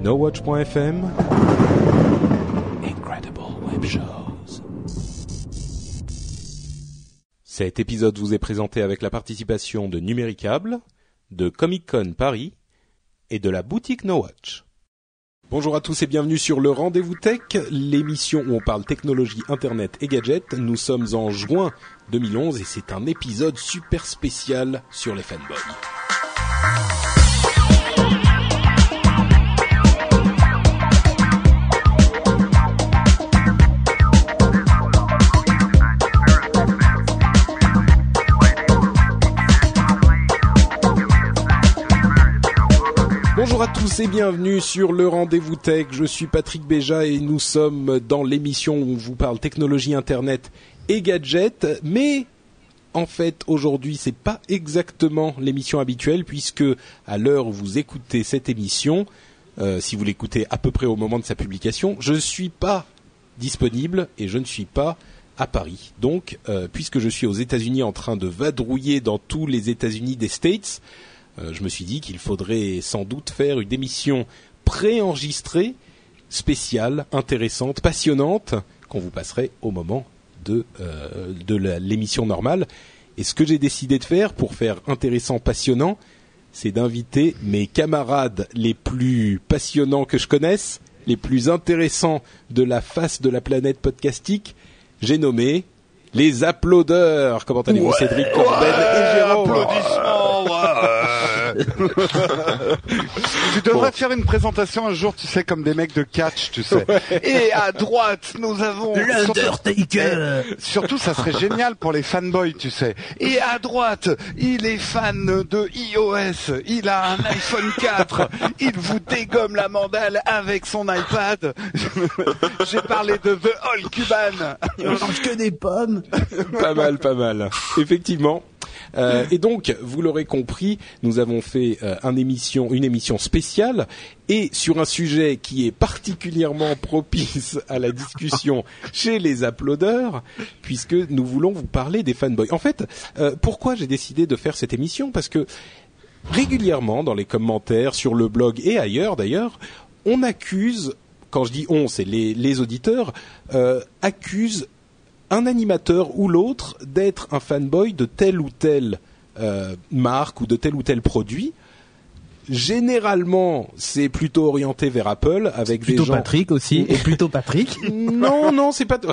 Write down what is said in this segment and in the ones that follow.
NoWatch.fm Incredible Web Shows Cet épisode vous est présenté avec la participation de Numéricable, de Comic Con Paris et de la boutique No Watch. Bonjour à tous et bienvenue sur le Rendez-vous Tech, l'émission où on parle technologie, internet et gadgets. Nous sommes en juin 2011 et c'est un épisode super spécial sur les fanboys. Bonjour à tous et bienvenue sur le Rendez-vous Tech. Je suis Patrick Béja et nous sommes dans l'émission où on vous parle technologie, internet et gadgets. Mais en fait, aujourd'hui, c'est pas exactement l'émission habituelle puisque à l'heure où vous écoutez cette émission, euh, si vous l'écoutez à peu près au moment de sa publication, je ne suis pas disponible et je ne suis pas à Paris. Donc, euh, puisque je suis aux États-Unis en train de vadrouiller dans tous les États-Unis des States, je me suis dit qu'il faudrait sans doute faire une émission préenregistrée, spéciale, intéressante, passionnante, qu'on vous passerait au moment de, euh, de l'émission normale. Et ce que j'ai décidé de faire pour faire intéressant, passionnant, c'est d'inviter mes camarades les plus passionnants que je connaisse, les plus intéressants de la face de la planète podcastique. J'ai nommé les applaudeurs. Comment allez-vous, Cédric Corben et Jérôme Applaudissements, ouais. tu devrais faire une présentation un jour, tu sais, comme des mecs de catch, tu sais. Et à droite, nous avons... L'Undertaker Surtout, surtout, ça serait génial pour les fanboys, tu sais. Et à droite, il est fan de iOS, il a un iPhone 4, il vous dégomme la mandale avec son iPad. J'ai parlé de The All Cuban. On mange que des pommes pas mal, pas mal. Effectivement. Euh, et donc, vous l'aurez compris, nous avons fait euh, un émission, une émission spéciale et sur un sujet qui est particulièrement propice à la discussion chez les applaudeurs, puisque nous voulons vous parler des fanboys. En fait, euh, pourquoi j'ai décidé de faire cette émission? Parce que régulièrement, dans les commentaires, sur le blog et ailleurs d'ailleurs, on accuse, quand je dis on, c'est les, les auditeurs, accusent un animateur ou l'autre d'être un fanboy de telle ou telle euh, marque ou de tel ou tel produit. Généralement, c'est plutôt orienté vers Apple avec des Plutôt gens. Patrick aussi, et plutôt Patrick. Non, non, c'est pas.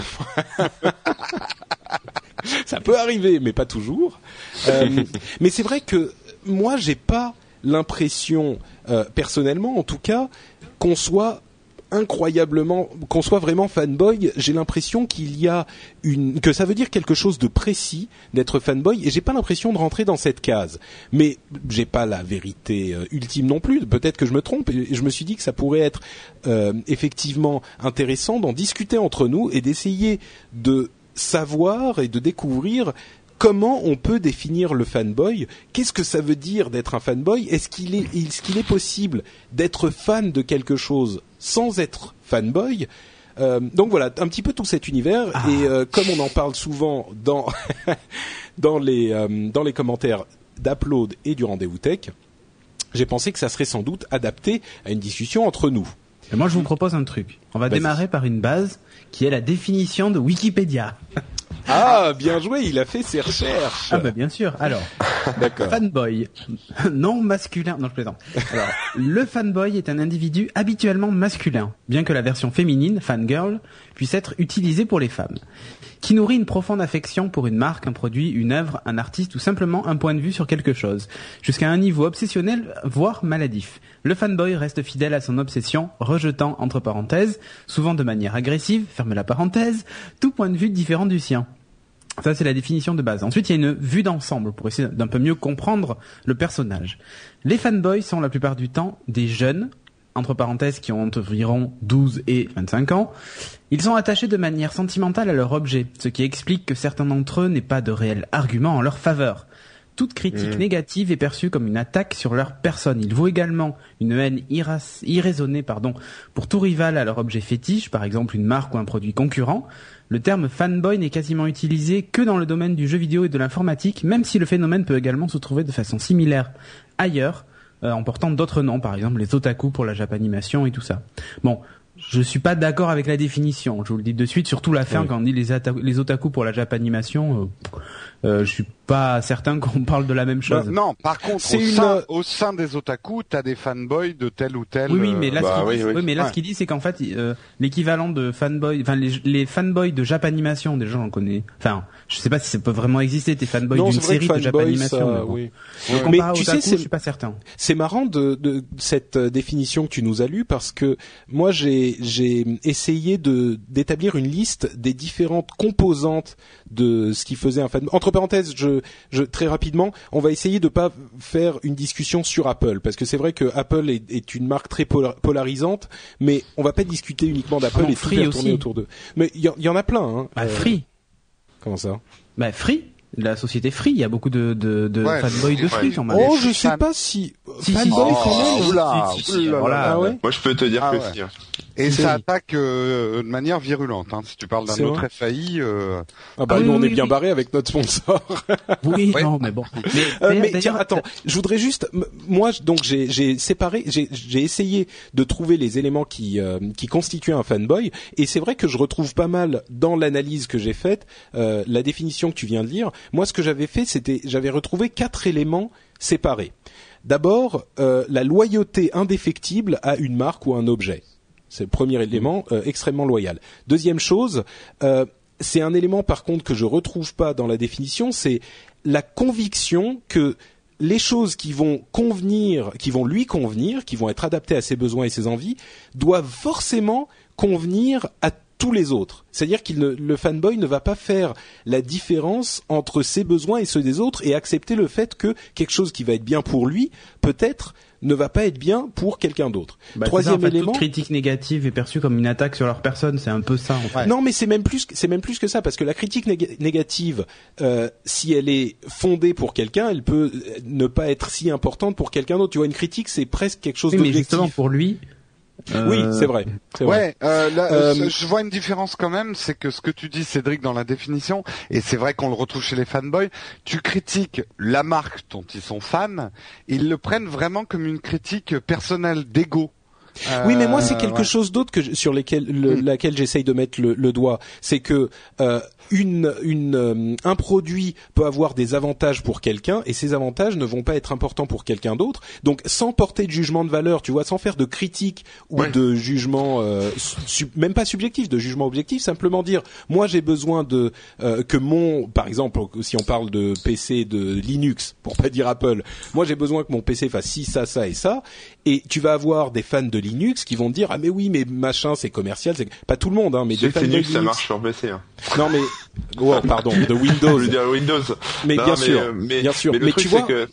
Ça peut arriver, mais pas toujours. Euh, mais c'est vrai que moi, j'ai pas l'impression, euh, personnellement, en tout cas, qu'on soit incroyablement, qu'on soit vraiment fanboy. J'ai l'impression qu'il y a une, que ça veut dire quelque chose de précis d'être fanboy, et j'ai pas l'impression de rentrer dans cette case. Mais j'ai pas la vérité euh, ultime non plus. Peut-être que je me trompe. Et je me suis dit que ça pourrait être euh, effectivement intéressant d'en discuter entre nous et d'essayer de savoir et de découvrir comment on peut définir le fanboy? Qu'est-ce que ça veut dire d'être un fanboy? Est-ce qu'il est, est-ce qu'il est possible d'être fan de quelque chose sans être fanboy? Euh, donc voilà, un petit peu tout cet univers et euh, comme on en parle souvent dans dans les euh, dans les commentaires d'Upload et du rendez-vous tech, j'ai pensé que ça serait sans doute adapté à une discussion entre nous. Et moi, je vous propose un truc. On va Vas-y. démarrer par une base qui est la définition de Wikipédia. Ah, bien joué, il a fait ses recherches. Ah bah bien sûr. Alors, D'accord. fanboy, non masculin. Non, je plaisante. Alors, le fanboy est un individu habituellement masculin, bien que la version féminine, fangirl, puisse être utilisée pour les femmes, qui nourrit une profonde affection pour une marque, un produit, une œuvre, un artiste ou simplement un point de vue sur quelque chose, jusqu'à un niveau obsessionnel, voire maladif. Le fanboy reste fidèle à son obsession, rejetant, entre parenthèses, souvent de manière agressive, ferme la parenthèse, tout point de vue différent du sien. Ça, c'est la définition de base. Ensuite, il y a une vue d'ensemble pour essayer d'un peu mieux comprendre le personnage. Les fanboys sont la plupart du temps des jeunes, entre parenthèses, qui ont environ 12 et 25 ans. Ils sont attachés de manière sentimentale à leur objet, ce qui explique que certains d'entre eux n'aient pas de réel argument en leur faveur. Toute critique Mhm. négative est perçue comme une attaque sur leur personne. Il vaut également une haine irraisonnée pardon, pour tout rival à leur objet fétiche, par exemple une marque ou un produit concurrent. Le terme fanboy n'est quasiment utilisé que dans le domaine du jeu vidéo et de l'informatique, même si le phénomène peut également se trouver de façon similaire ailleurs, euh, en portant d'autres noms, par exemple les otaku pour la japanimation et tout ça. Bon, je suis pas d'accord avec la définition, je vous le dis de suite, surtout la fin Oui. quand on dit les, les otaku pour la japanimation, euh, euh, je suis pas certain qu'on parle de la même chose. Bah, non, par contre, C'est au, une- sein, au sein des otaku, t'as des fanboys de tel ou tel. Oui, oui, mais là, bah ce qu'il oui, dit, oui. oui, mais là, Ouais. ce qu'il dit, c'est qu'en fait, euh, l'équivalent de fanboy, enfin, les, les fanboys de Japanimation, déjà, j'en connais. Enfin, je sais pas si ça peut vraiment exister, tes fanboys Non, d'une série de fanboy, Japanimation. ça, mais bon. oui. Mais Mais tu sais, je suis pas certain. C'est marrant de, de cette euh, définition que tu nous as lue parce que moi j'ai j'ai essayé de d'établir une liste des différentes composantes de ce qui faisait un fan. Entre parenthèses, je, je très rapidement, on va essayer de pas faire une discussion sur Apple parce que c'est vrai que Apple est, est une marque très polar- polarisante, mais on va pas discuter uniquement d'Apple et tout Free faire tourner autour d'eux. Mais il y, en- il y en a plein. Hein. Bah, Free. Comment ça Bah, Free. La société Free, il y a beaucoup de, de, de Ouais, fanboys de. Free, quand même. Oh, je sais pas si Si, si, fanboy si. quand même. Oh, oula, Si, si, si, oula, voilà. Ah ouais. Moi, je peux te dire Ah que ouais. Et ça attaque euh, de manière virulente. Hein. Si tu parles d'un autre FAI, euh... Ah bah Ah oui, nous on oui, est bien oui. barré avec notre sponsor. Oui, Ouais. non, mais bon. Mais, Euh, mais tiens, attends, je voudrais juste, moi, donc j'ai j'ai séparé, j'ai j'ai essayé de trouver les éléments qui euh, qui constituaient un fanboy, et c'est vrai que je retrouve pas mal dans l'analyse que j'ai faite euh, la définition que tu viens de lire. Moi, ce que j'avais fait, c'était, j'avais retrouvé quatre éléments séparés. D'abord, euh, la loyauté indéfectible à une marque ou un objet. C'est le premier élément euh, extrêmement loyal. Deuxième chose, euh, c'est un élément par contre que je retrouve pas dans la définition, c'est la conviction que les choses qui vont convenir, qui vont lui convenir, qui vont être adaptées à ses besoins et ses envies, doivent forcément convenir à tous les autres. C'est-à-dire qu'il ne, le fanboy ne va pas faire la différence entre ses besoins et ceux des autres et accepter le fait que quelque chose qui va être bien pour lui, peut-être, ne va pas être bien pour quelqu'un d'autre. bah, Troisième ça, en fait, élément. Toute critique négative est perçue comme une attaque sur leur personne, c'est un peu ça, en fait. Non, mais c'est même plus, que- c'est même plus que ça, parce que la critique néga- négative, euh, si elle est fondée pour quelqu'un, elle peut euh, ne pas être si importante pour quelqu'un d'autre. Tu vois, une critique, c'est presque quelque chose Oui, mais d'objectif. justement, pour lui. Oui, euh, c'est vrai. c'est vrai. Ouais, euh, là, Euh, euh, je vois une différence quand même, c'est que ce que tu dis, Cédric, dans la définition, et c'est vrai qu'on le retrouve chez les fanboys, tu critiques la marque dont ils sont fans, ils le prennent vraiment comme une critique personnelle d'ego. Oui, mais moi, Euh, c'est quelque ouais. chose d'autre que je- sur lesquels, le- Mm. laquelle j'essaye de mettre le, le doigt. C'est que euh, une, une, euh, un produit peut avoir des avantages pour quelqu'un et ces avantages ne vont pas être importants pour quelqu'un d'autre. Donc, sans porter de jugement de valeur, tu vois, sans faire de critique ou Ouais. de jugement, euh, même pas subjectif, de jugement objectif, simplement dire, moi, j'ai besoin de euh, que mon, par exemple, si on parle de PC de Linux, pour pas dire Apple, moi, j'ai besoin que mon PC fasse ci, ça, ça et ça. Et tu vas avoir des fans de Linux qui vont te dire ah mais oui mais machin c'est commercial c'est pas tout le monde hein mais des fans que de Linux, Linux ça marche sur PC. Hein. non mais oh, pardon de Je Windows veux dire Windows. mais Non, bien sûr euh, mais, bien sûr mais le mais truc, tu vois que,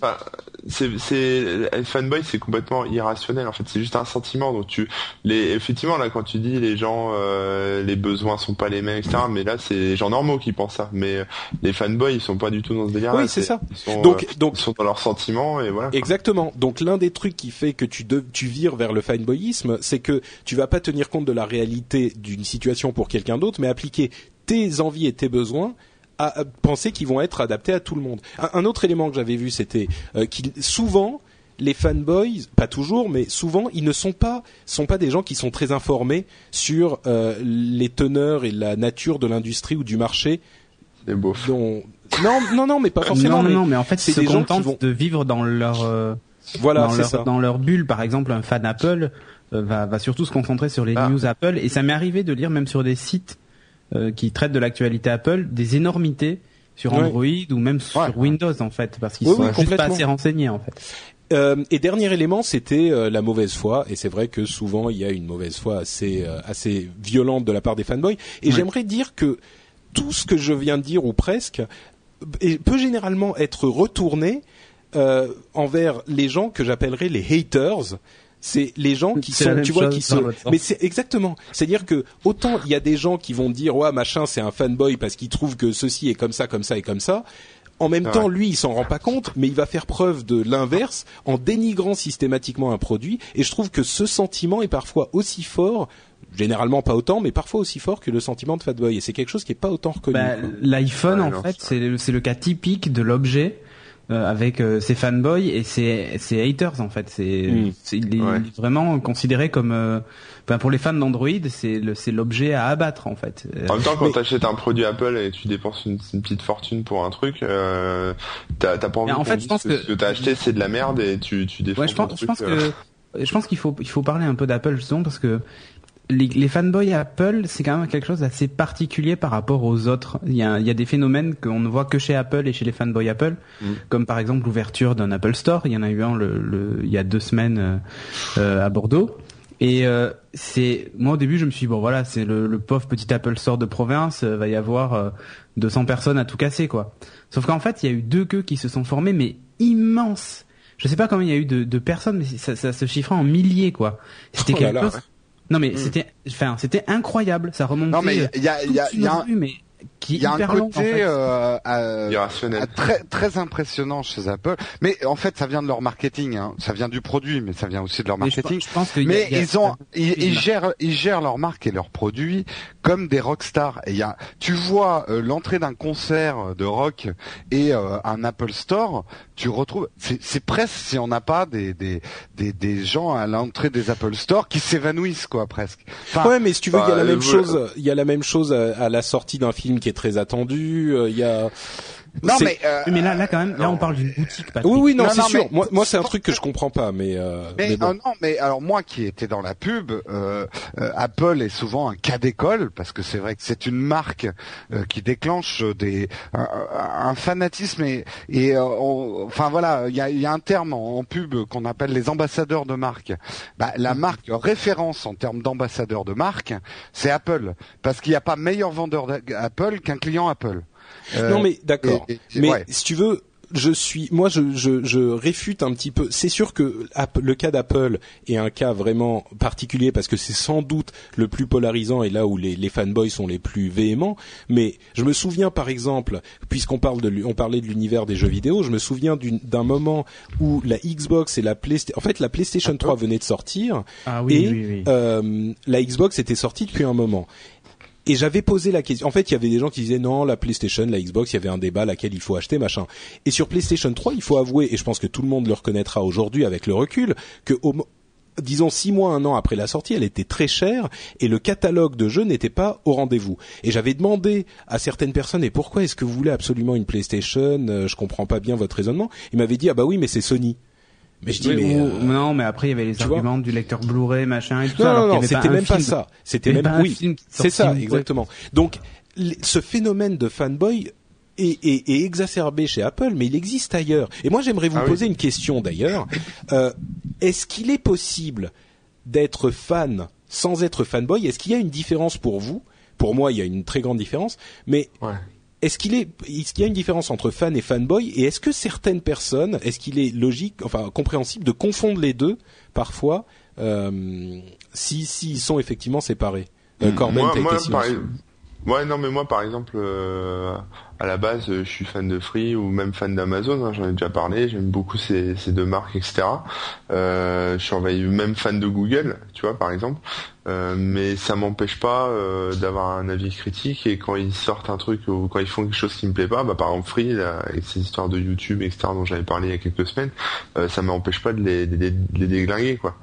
c'est, c'est, les fanboy, c'est complètement irrationnel. En fait, c'est juste un sentiment. Donc tu, les, effectivement, là, quand tu dis les gens, euh, les besoins sont pas les mêmes, etc. Mais là, c'est les gens normaux qui pensent ça. Mais euh, les fanboys, ils sont pas du tout dans ce délire. Oui, c'est ça. Ils sont, donc euh, donc ils sont dans leurs sentiments et voilà. Exactement. Donc l'un des trucs qui fait que tu, de- tu vires vers le fanboyisme, c'est que tu vas pas tenir compte de la réalité d'une situation pour quelqu'un d'autre, mais appliquer tes envies et tes besoins à, à penser qu'ils vont être adaptés à tout le monde. Un, un autre élément que j'avais vu, c'était euh, qu'il souvent les fanboys, pas toujours, mais souvent, ils ne sont pas sont pas des gens qui sont très informés sur euh, les teneurs et la nature de l'industrie ou du marché. C'est beau. Dont... Non, non, non, mais pas forcément. non, non, mais non, mais en fait, c'est des gens qui vont- de vivre dans leur, euh, Voilà, dans, c'est leur ça. dans leur bulle. Par exemple, un fan Apple euh, va, va surtout se concentrer sur les Ah. news Apple. Et ça m'est arrivé de lire même sur des sites euh, qui traitent de l'actualité Apple des énormités sur. Android ou même sur Ouais. Windows en fait, parce qu'ils Oui, sont oui, juste pas assez renseignés en fait. Euh, et dernier élément, c'était euh, la mauvaise foi. Et c'est vrai que souvent il y a une mauvaise foi assez euh, assez violente de la part des fanboys. Et j'aimerais dire que tout ce que je viens de dire ou presque peut généralement être retourné euh, envers les gens que j'appellerais les haters. C'est les gens qui sont, tu vois, chose qui sont. Mais c'est exactement. C'est-à-dire que autant il y a des gens qui vont dire ouais machin c'est un fanboy parce qu'il trouve que ceci est comme ça, comme ça et comme ça. En même Ouais. temps, lui, il s'en rend pas compte, mais il va faire preuve de l'inverse en dénigrant systématiquement un produit. Et je trouve que ce sentiment est parfois aussi fort, généralement pas autant, mais parfois aussi fort que le sentiment de fanboy. Et c'est quelque chose qui est pas autant reconnu. Bah. L'iPhone, Ouais, en non, fait, c'est c'est le, c'est le cas typique de l'objet euh, avec euh, ses fanboys et ses, ses haters, en fait. C'est, Mm. c'est- il est Ouais. vraiment considéré comme, euh, enfin, pour les fans d'Android, c'est le, c'est l'objet à abattre, en fait. Euh, En même temps, quand Mais- t'achètes un produit Apple et tu dépenses une, une petite fortune pour un truc, euh, t'as t'as pas envie en fait, je pense que, ce que t'as acheté c'est de la merde et tu, tu défends Ouais, je pense, je pense que, je pense qu'il faut, il faut parler un peu d'Apple justement parce que les, les fanboys Apple, c'est quand même quelque chose d'assez particulier par rapport aux autres. Il y a, il y a des phénomènes qu'on ne voit que chez Apple et chez les fanboys Apple, Mm. comme par exemple l'ouverture d'un Apple Store. Il y en a eu un le, le- il y a deux semaines euh, euh, à Bordeaux. Et euh, c'est moi au début je me suis dit, bon voilà c'est le, le pauvre petit Apple Store de province euh, va y avoir euh, 200 personnes à tout casser quoi. Sauf qu'en fait il y a eu deux queues qui se sont formées mais immenses. Je sais pas combien il y a eu de, de personnes mais ça, ça se chiffrait en milliers quoi. C'était Oh quelque là, chose. ouais. Non mais Mm. c'était enfin c'était incroyable ça remontait. Non, mais euh, il y a, il y a, toute il y a un, mais qui est il y a un en côté fait. euh, euh, irrationnel. Très très impressionnant chez Apple. Mais en fait, ça vient de leur marketing. Hein. Ça vient du produit, mais ça vient aussi de leur Mais je, marketing. je pense que il y a- Mais il y a- ils ont, ils, gèrent, ils gèrent leur marque et leurs produits comme des rockstars. Et il y a, tu vois euh, l'entrée d'un concert de rock et euh, un Apple Store, tu retrouves, c'est c'est presque si on n'a pas des, des des des gens à l'entrée des Apple Store qui s'évanouissent quoi presque. Enfin, Ouais, mais si tu veux, il y a bah, la même euh, chose. Il y a la même chose à, à la sortie d'un film qui est très attendu. euh, Il y a. non mais euh, Oui, mais là là quand même là non. on parle d'une boutique Patrick. Oui, oui, non, Non, c'est non, sûr. mais- Moi, moi, c'est un truc que je comprends pas, mais. Euh, Mais, mais bon. euh, non, mais alors moi qui étais dans la pub, euh, euh, Apple est souvent un cas d'école parce que c'est vrai que c'est une marque euh, qui déclenche des un, un fanatisme et, et euh, on- enfin voilà, il y a, il y a un terme en, en pub qu'on appelle les ambassadeurs de marque. Bah, la marque référence en termes d'ambassadeur de marque, c'est Apple parce qu'il n'y a pas meilleur vendeur d'Apple qu'un client Apple. Euh, non, mais d'accord. Mais ouais. si tu veux, je suis, moi, je, je, je réfute un petit peu. C'est sûr que le cas d'Apple est un cas vraiment particulier parce que c'est sans doute le plus polarisant et là où les, les fanboys sont les plus véhéments. Mais je me souviens, par exemple, puisqu'on parle de, on parlait de l'univers des jeux vidéo, je me souviens d'un moment où la Xbox et la PlayStation, en fait, la PlayStation 3 venait de sortir Ah oui et oui oui. euh, la Xbox était sortie depuis un moment. Et j'avais posé la question. En fait, il y avait des gens qui disaient non, la PlayStation, la Xbox, il y avait un débat laquelle il faut acheter, machin. Et sur PlayStation 3, il faut avouer, et je pense que tout le monde le reconnaîtra aujourd'hui avec le recul, que disons six mois, un an après la sortie, elle était très chère et le catalogue de jeux n'était pas au rendez-vous. Et j'avais demandé à certaines personnes, et pourquoi est-ce que vous voulez absolument une PlayStation? Euh, Je comprends pas bien votre raisonnement. Ils m'avaient dit ah bah oui, mais c'est Sony. Mais je dis Oui, mais ou- euh, non, mais après il y avait les tu arguments du lecteur Blu-ray, machin et tout non, ça. non, non, c'était même pas ça. C'était même pas un oui, c'est ça, exactement. Donc, ce phénomène de fanboy est, est- est exacerbé chez Apple, mais il existe ailleurs. Et moi, j'aimerais vous Ah oui. poser une question d'ailleurs. Euh, Est-ce qu'il est possible d'être fan sans être fanboy? Est-ce qu'il y a une différence pour vous? Pour moi, il y a une très grande différence. Mais Ouais. Est-ce qu'il est, est-ce qu'il y a une différence entre fan et fanboy Et est-ce que certaines personnes, est-ce qu'il est logique, enfin compréhensible de confondre les deux parfois, euh, si s'ils sont effectivement séparés? Euh, Corben, moi, par-. Ouais, non, mais moi, par exemple, euh, à la base, euh, je suis fan de Free ou même fan d'Amazon. hein, J'en ai déjà parlé. J'aime beaucoup ces, ces deux marques, etc. Euh, je suis envahi- même fan de Google, tu vois, par exemple. Euh, mais ça m'empêche pas euh, d'avoir un avis critique. Et quand ils sortent un truc ou quand ils font quelque chose qui me plaît pas, bah, par exemple Free, là, avec ces histoires de YouTube, etc. dont j'avais parlé il y a quelques semaines, euh, ça m'empêche pas de les, de les, de les déglinguer, quoi.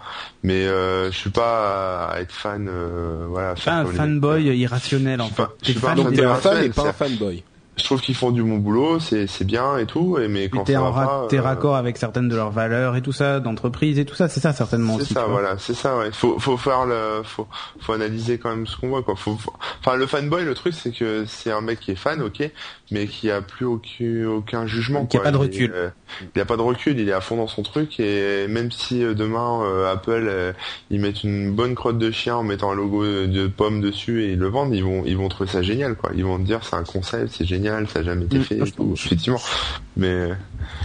Mais euh, je suis pas à, être fan, euh, voilà. Pas un fanboy irrationnel en fait. je suis pas fan un fan fan et pas fanboy. Je trouve qu'ils font du bon boulot, c'est bien et tout, et mais quand t'es en ra- pas, t'es euh, raccord avec certaines de leurs valeurs et tout ça, d'entreprise et tout ça, c'est ça certainement C'est ça, voilà, c'est ça. Ouais. Faut, faut faire le, faut, faut analyser quand même ce qu'on voit, quoi. Faut, faut- Enfin, le fanboy, le truc, c'est que c'est un mec qui est fan, ok, mais qui a plus aucun, aucun jugement. Qui a pas de Il recul. euh, il a pas de recul. Il est à fond dans son truc et même si euh, demain euh, Apple, ils mettent une bonne crotte de chien en mettant un logo de, pomme dessus et ils le vendent, ils vont, ils vont trouver ça génial, quoi. Ils vont dire c'est un concept, c'est génial, ça a jamais été Mm, fait, et tout, effectivement. Mais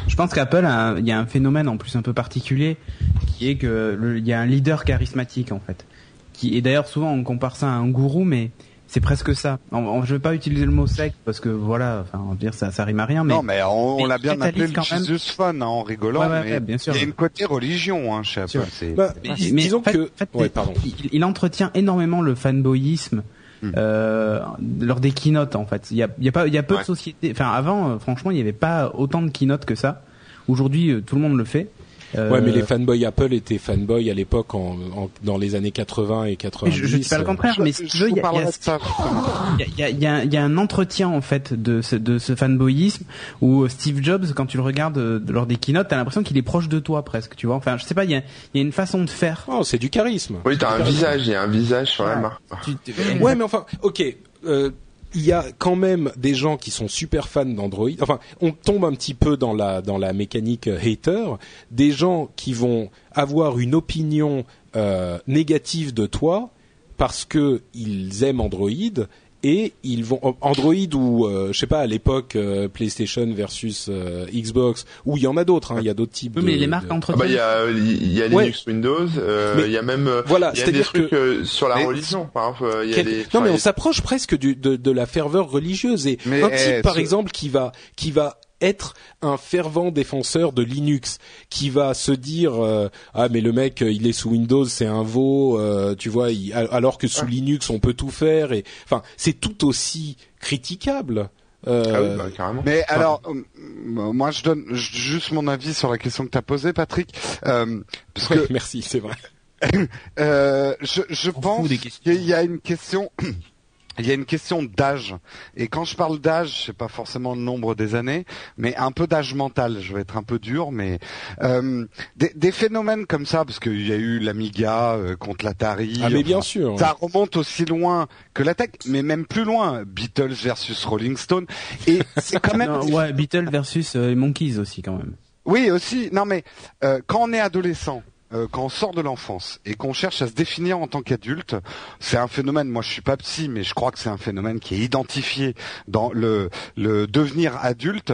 Je pense qu'Apple, il y a un phénomène en plus un peu particulier, qui est que il y a un leader charismatique en fait. Qui et d'ailleurs souvent on compare ça à un gourou, mais c'est presque ça. En- je vais pas utiliser le mot sec parce que voilà, enfin on va dire ça, ça rime à rien, mais non, mais on, on l'a bien appelé le quand même. Jesus Fun hein, en rigolant, Ouais, ouais, mais ouais, bien sûr. il y a une côté religion hein, chez Apple. Bah, Mais- dis- mais disons en fait- que, en fait, pardon. il, il entretient énormément le fanboyisme Hmm. euh, lors des keynotes en fait. Il y a, il y a pas, il y a peu Ouais. de sociétés. Enfin, avant, euh, franchement, il y avait pas autant de keynotes que ça. Aujourd'hui, euh, tout le monde le fait. Euh, Ouais, mais les fanboys Apple étaient fanboys à l'époque en, en- dans les années 80 et mais 90. je, je dis pas le contraire, mais si tu veux, il y a, y y un entretien en fait de ce, de ce fanboyisme où Steve Jobs, quand tu le regardes euh, lors des keynotes, t'as l'impression qu'il est proche de toi presque, tu vois. Enfin, je sais pas, il y a, il y a une façon de faire. Oh, c'est du charisme. oui, t'as un visage, il y a un visage sur la Ouais. marque. Tu- tu- Ouais, mais enfin, ok. euh, il y a quand même des gens qui sont super fans d'Android. Enfin, on tombe un petit peu dans la mécanique euh, hater. Des gens qui vont avoir une opinion euh, négative de toi parce que ils aiment Android et ils vont Android ou euh, je sais pas à l'époque euh, PlayStation versus euh, Xbox ou il y en a d'autres. hein, Il y a d'autres types. Oui, mais de- les marques de- Ah entretiennent. bah il y a il y a Ouais. Linux Windows, euh, il y a même euh, voilà, il y a des trucs que- euh, sur la Mais- religion par exemple, euh, il y a Quel- des Non enfin, mais on s'approche presque du, de, de la ferveur religieuse et Mais, un type eh, par ce- exemple qui va qui va être un fervent défenseur de Linux, qui va se dire euh, ah mais le mec euh, il est sous Windows c'est un veau, euh, tu vois, il- alors que sous Linux on peut tout faire et enfin c'est tout aussi critiquable. Euh, Ah oui, bah, carrément. Mais Enfin, alors, euh, moi je donne juste mon avis sur la question que tu as posée, Patrick. Euh, parce ouais, que merci, c'est vrai. euh, je, je pense qu'il y a une question. Il y a une question d'âge. Et quand je parle d'âge, je sais pas forcément le nombre des années, mais un peu d'âge mental. Je vais être un peu dur, mais euh, des, des phénomènes comme ça, parce qu'il y a eu l'Amiga euh, contre l'Atari. Ah mais bien sûr. Ça remonte aussi loin que la tech, mais même plus loin. Beatles versus Rolling Stone. Et c'est quand même. Non, ouais, Beatles versus euh, Monkeys aussi quand même. Oui, aussi. Non, mais euh, quand on est adolescent, euh, quand on sort de l'enfance et qu'on cherche à se définir en tant qu'adulte, c'est un phénomène. Moi, je suis pas psy, mais je crois que c'est un phénomène qui est identifié dans le le devenir adulte.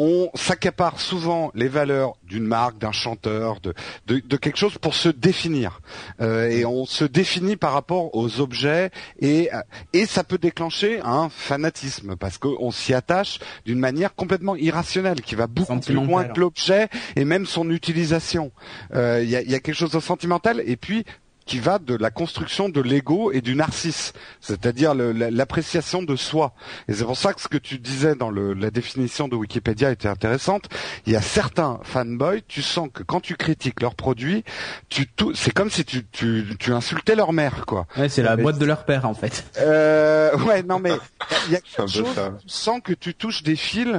On s'accapare souvent les valeurs d'une marque, d'un chanteur, de, de de quelque chose pour se définir. Euh, et on se définit par rapport aux objets et et ça peut déclencher un fanatisme parce qu'on s'y attache d'une manière complètement irrationnelle qui va beaucoup plus loin que l'objet et même son utilisation. Euh, Il y, a, il y a quelque chose de sentimental et puis qui va de la construction de l'ego et du narcisse, c'est-à-dire l'appréciation de soi. Et c'est pour ça que ce que tu disais dans le, la définition de Wikipédia était intéressante. Il y a certains fanboys, tu sens que quand tu critiques leurs produits, tu c'est comme si tu, tu, tu insultais leur mère, quoi. Ouais, c'est la Mais boîte de leur père en fait. Euh, ouais, non mais il y a quelque chose, tu sens que tu touches des fils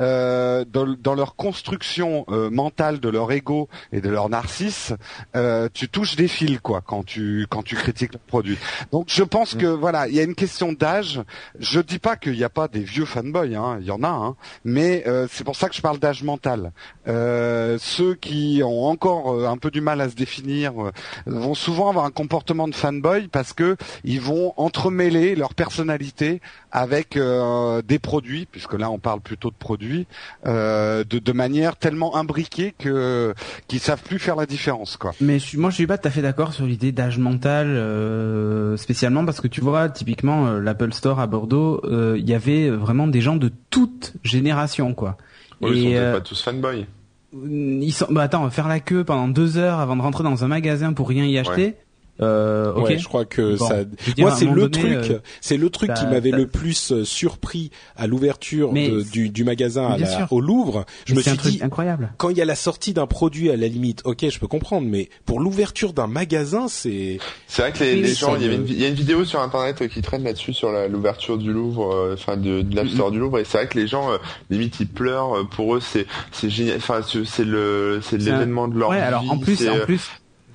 euh, dans, dans leur construction euh, mentale de leur ego et de leur narcisse. Euh, tu touches des fils quoi quand tu quand tu critiques le produit. Donc je pense que voilà, il y a une question d'âge. Je dis pas qu'il n'y a pas des vieux fanboys, hein, il y en a, hein, mais euh, c'est pour ça que je parle d'âge mental. Euh, ceux qui ont encore euh, un peu du mal à se définir euh, vont souvent avoir un comportement de fanboy parce que ils vont entremêler leur personnalité avec euh, des produits, puisque là on parle plutôt de produits, euh, de, de manière tellement imbriquée que qu'ils savent plus faire la différence, quoi. Mais moi, je suis pas tout à fait d'accord sur l'idée d'âge mental, euh, spécialement parce que tu vois, typiquement, euh, l'Apple Store à Bordeaux, euh, il y avait vraiment des gens de toute génération, quoi. ils sont peut-être euh, pas tous fanboys. ils sont, bah attends, faire la queue pendant deux heures avant de rentrer dans un magasin pour rien y acheter. Euh, ok. Ouais, je crois que Bon. ça. Dire, Moi, c'est le donné, truc, euh, c'est le truc qui m'avait le plus euh, surpris à l'ouverture de- du, du magasin à la- au Louvre. Je mais me un suis truc dit, incroyable. quand il y a la sortie d'un produit à la limite, ok, je peux comprendre, mais pour l'ouverture d'un magasin, c'est C'est vrai que les, gens, il y, une, il y a une vidéo sur internet euh, qui traîne là-dessus sur la- l'ouverture du Louvre, euh, enfin de, de l'App Store du Louvre, et c'est vrai que les gens, euh, limite, ils pleurent. Pour eux, c'est c'est génial. Enfin, c'est le c'est l'événement de leur Ouais, vie. alors en plus, en plus,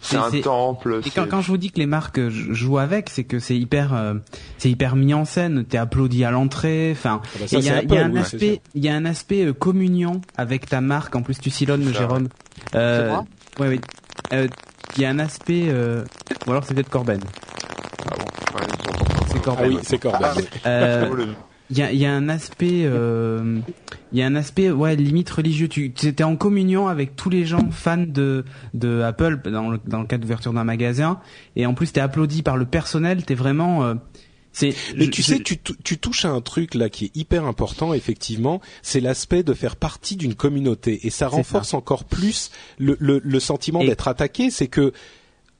c'est un c'est- temple. Et quand, c'est- quand je vous dis que les marques euh, jou- jouent avec, c'est que c'est hyper, euh, c'est hyper mis en scène. T'es applaudi à l'entrée. Enfin, Ah bah il y a, y a un aspect, il y a un aspect euh, communion avec ta marque. En plus, tu sillonnes, Jérôme. Euh, C'est moi? ouais, oui. Euh, Il y a un aspect, euh, ou alors c'est peut-être Corben. Ah bon, ouais. C'est ah Corben. oui, c'est Corben. oui. Euh, Il y a, il y a un aspect, euh, il y a un aspect, ouais, limite religieux. Tu, étais en communion avec tous les gens fans de de Apple dans le dans le cas d'ouverture d'un magasin, et en plus t'es applaudi par le personnel. T'es vraiment, euh, c'est. Mais je- tu sais, tu, tou- tu touches à un truc là qui est hyper important, effectivement, c'est l'aspect de faire partie d'une communauté, et ça renforce encore plus le, le, le sentiment d'être attaqué. C'est que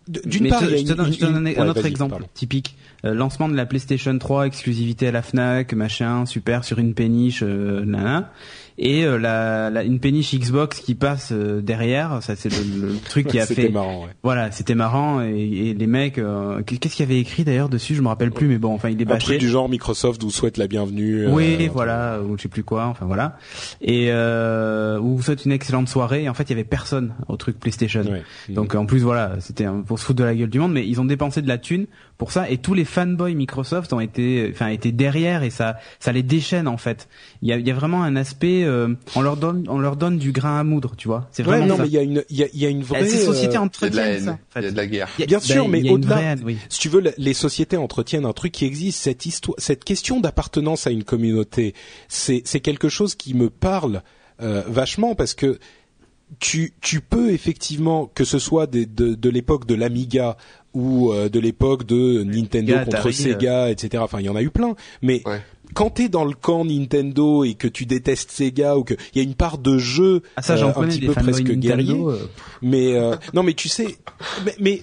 d'une part, je, te donne, une- je te donne un, une- un ouais, autre exemple pardon. typique. Euh, lancement de la PlayStation 3, exclusivité à la Fnac, machin, super sur une péniche, euh, nana. Et euh, la, la, une péniche Xbox qui passe euh, derrière, ça c'est le, le truc qui a C'était fait. marrant. Ouais. Voilà, c'était marrant et, et les mecs, euh, qu'est-ce qu'il y avait écrit d'ailleurs dessus? Je me rappelle plus, mais bon, enfin il est Un bâché. truc du genre Microsoft vous souhaite la bienvenue. Oui, euh, voilà, ou je sais plus quoi, enfin voilà. Et euh, ou vous souhaite une excellente soirée. Et en fait, il y avait personne au truc PlayStation. Ouais. Donc en plus voilà, c'était un- pour se foutre de la gueule du monde, mais ils ont dépensé de la thune pour ça et tous les fanboys Microsoft ont été, enfin étaient derrière et ça, ça les déchaîne en fait. Il y a, il y a vraiment un aspect, euh, on leur donne, on leur donne du grain à moudre, tu vois. C'est Ouais, vraiment non, ça. mais il y a une, il y a, il y a une vraie. Eh, Ces sociétés euh, Il y a de la entretiennent ça. il y a de la guerre. Bien sûr, ben, mais au-delà- vraie haine, oui. si tu veux, les sociétés entretiennent un truc qui existe, cette histoire, cette question d'appartenance à une communauté, c'est c'est quelque chose qui me parle euh, vachement parce que tu tu peux effectivement que ce soit des- de de l'époque de l'Amiga ou euh, de l'époque de Nintendo Sega, contre Atari, Sega, etc. Enfin, il y en a eu plein, mais Ouais. Quand t'es dans le camp Nintendo et que tu détestes Sega ou que il y a une part de jeu Ah ça euh, un petit peu presque Nintendo. guerrier, euh, mais euh, non, mais tu sais, mais, mais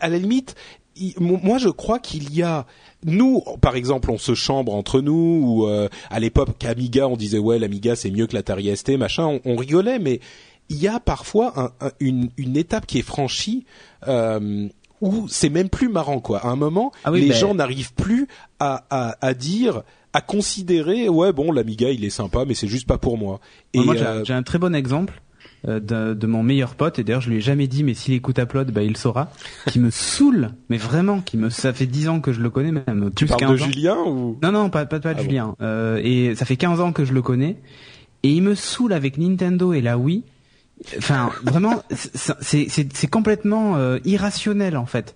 à la limite, il- moi je crois qu'il y a nous, par exemple, on se chambre entre nous ou euh, à l'époque Amiga, on disait ouais l'Amiga c'est mieux que l'Atari ST, machin, on, on rigolait, mais il y a parfois un- un- une, une étape qui est franchie. Euh, où c'est même plus marrant quoi. À un moment, Ah oui, les ben- gens n'arrivent plus à, à, à dire, à considérer, ouais bon l'Amiga il est sympa, mais c'est juste pas pour moi. Et Moi, j'ai euh, j'ai un très bon exemple euh, de, de mon meilleur pote, et d'ailleurs je lui ai jamais dit, mais s'il écoute Upload, bah, il saura, qui me saoule, mais vraiment, qui me, ça fait 10 ans que je le connais, même tu parles 15 de ans. Julien ou? Non, non, pas, pas, pas de Ah bon. Julien. Euh, et ça fait 15 ans que je le connais, et il me saoule avec Nintendo et la Wii. Enfin, vraiment, c'est- c'est c'est- c'est complètement euh, irrationnel en fait.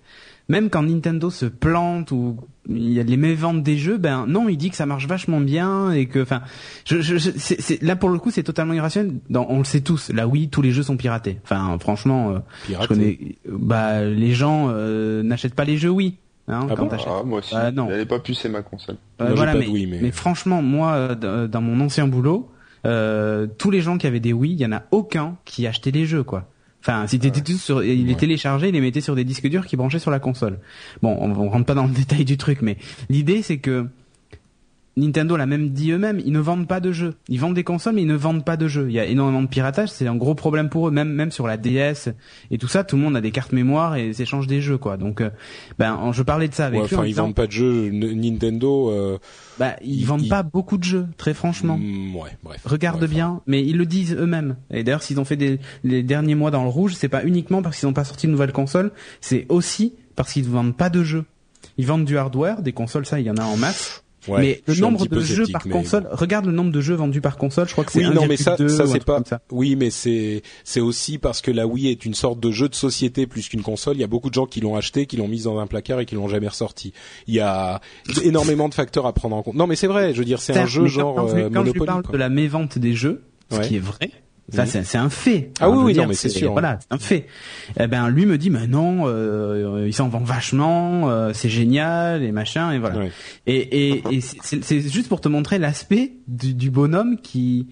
Même quand Nintendo se plante ou il y a les méventes des jeux, ben non, il dit que ça marche vachement bien et que, enfin, je, je, je- c'est- c'est- là pour le coup c'est totalement irrationnel. Dans, on le sait tous, la Wii, tous les jeux sont piratés. Enfin, franchement, euh, je connais, bah les gens euh, n'achètent pas les jeux Wii. Hein, Ah quand bon? t'achètes. Ah, moi aussi. Ah, non. Est pas pucée ma console. Euh, voilà, mais, Wii, mais- mais franchement, moi, euh, d- euh, dans mon ancien boulot, euh, tous les gens qui avaient des Wii, il y en a aucun qui achetait les jeux, quoi. Enfin, si t'étais tous sur, il les téléchargeait, il les mettait sur des disques durs qui branchaient sur la console. Bon, on, on rentre pas dans le détail du truc, mais l'idée c'est que Nintendo l'a même dit eux-mêmes, ils ne vendent pas de jeux. Ils vendent des consoles, mais ils ne vendent pas de jeux. Il y a énormément de piratage, c'est un gros problème pour eux, même même sur la DS et tout ça. Tout le monde a des cartes mémoire et s'échange des jeux, quoi. Donc, euh, ben, en- je parlais de ça avec Ouais, lui enfin, ils disant, vendent pas de jeux Nintendo. Euh, bah, ils, ils- vendent ils- pas beaucoup de jeux, très franchement. mm, ouais, bref. Regarde bien, mais ils le disent eux-mêmes. Et d'ailleurs, s'ils ont fait des, les derniers mois dans le rouge, c'est pas uniquement parce qu'ils n'ont pas sorti de nouvelle console, c'est aussi parce qu'ils ne vendent pas de jeux. Ils vendent du hardware, des consoles, ça, il y en a en masse. Ouais, mais je le nombre de jeux par mais console, regarde le nombre de jeux vendus par console, je crois que c'est Oui, non, mais ça, 1,2 ça c'est pas. ça. Oui, mais c'est c'est aussi parce que la Wii est une sorte de jeu de société plus qu'une console. Il y a beaucoup de gens qui l'ont acheté, qui l'ont mise dans un placard et qui l'ont jamais ressorti. Il y a énormément de facteurs à prendre en compte. Non, mais c'est vrai. Je veux dire, c'est un jeu genre quand, quand je, euh, quand je Monopoly. parle quoi. de la mévente des jeux, ce Ouais. qui est vrai, ça Mhm. c'est c'est un fait. Ah oui, oui, non, dire, mais c'est sûr. Voilà, c'est un fait. Eh ben lui me dit, mais non, euh, il s'en vend vachement, euh, c'est génial et machin et voilà. Ouais. Et, et, et c'est- juste pour te montrer l'aspect du, du bonhomme qui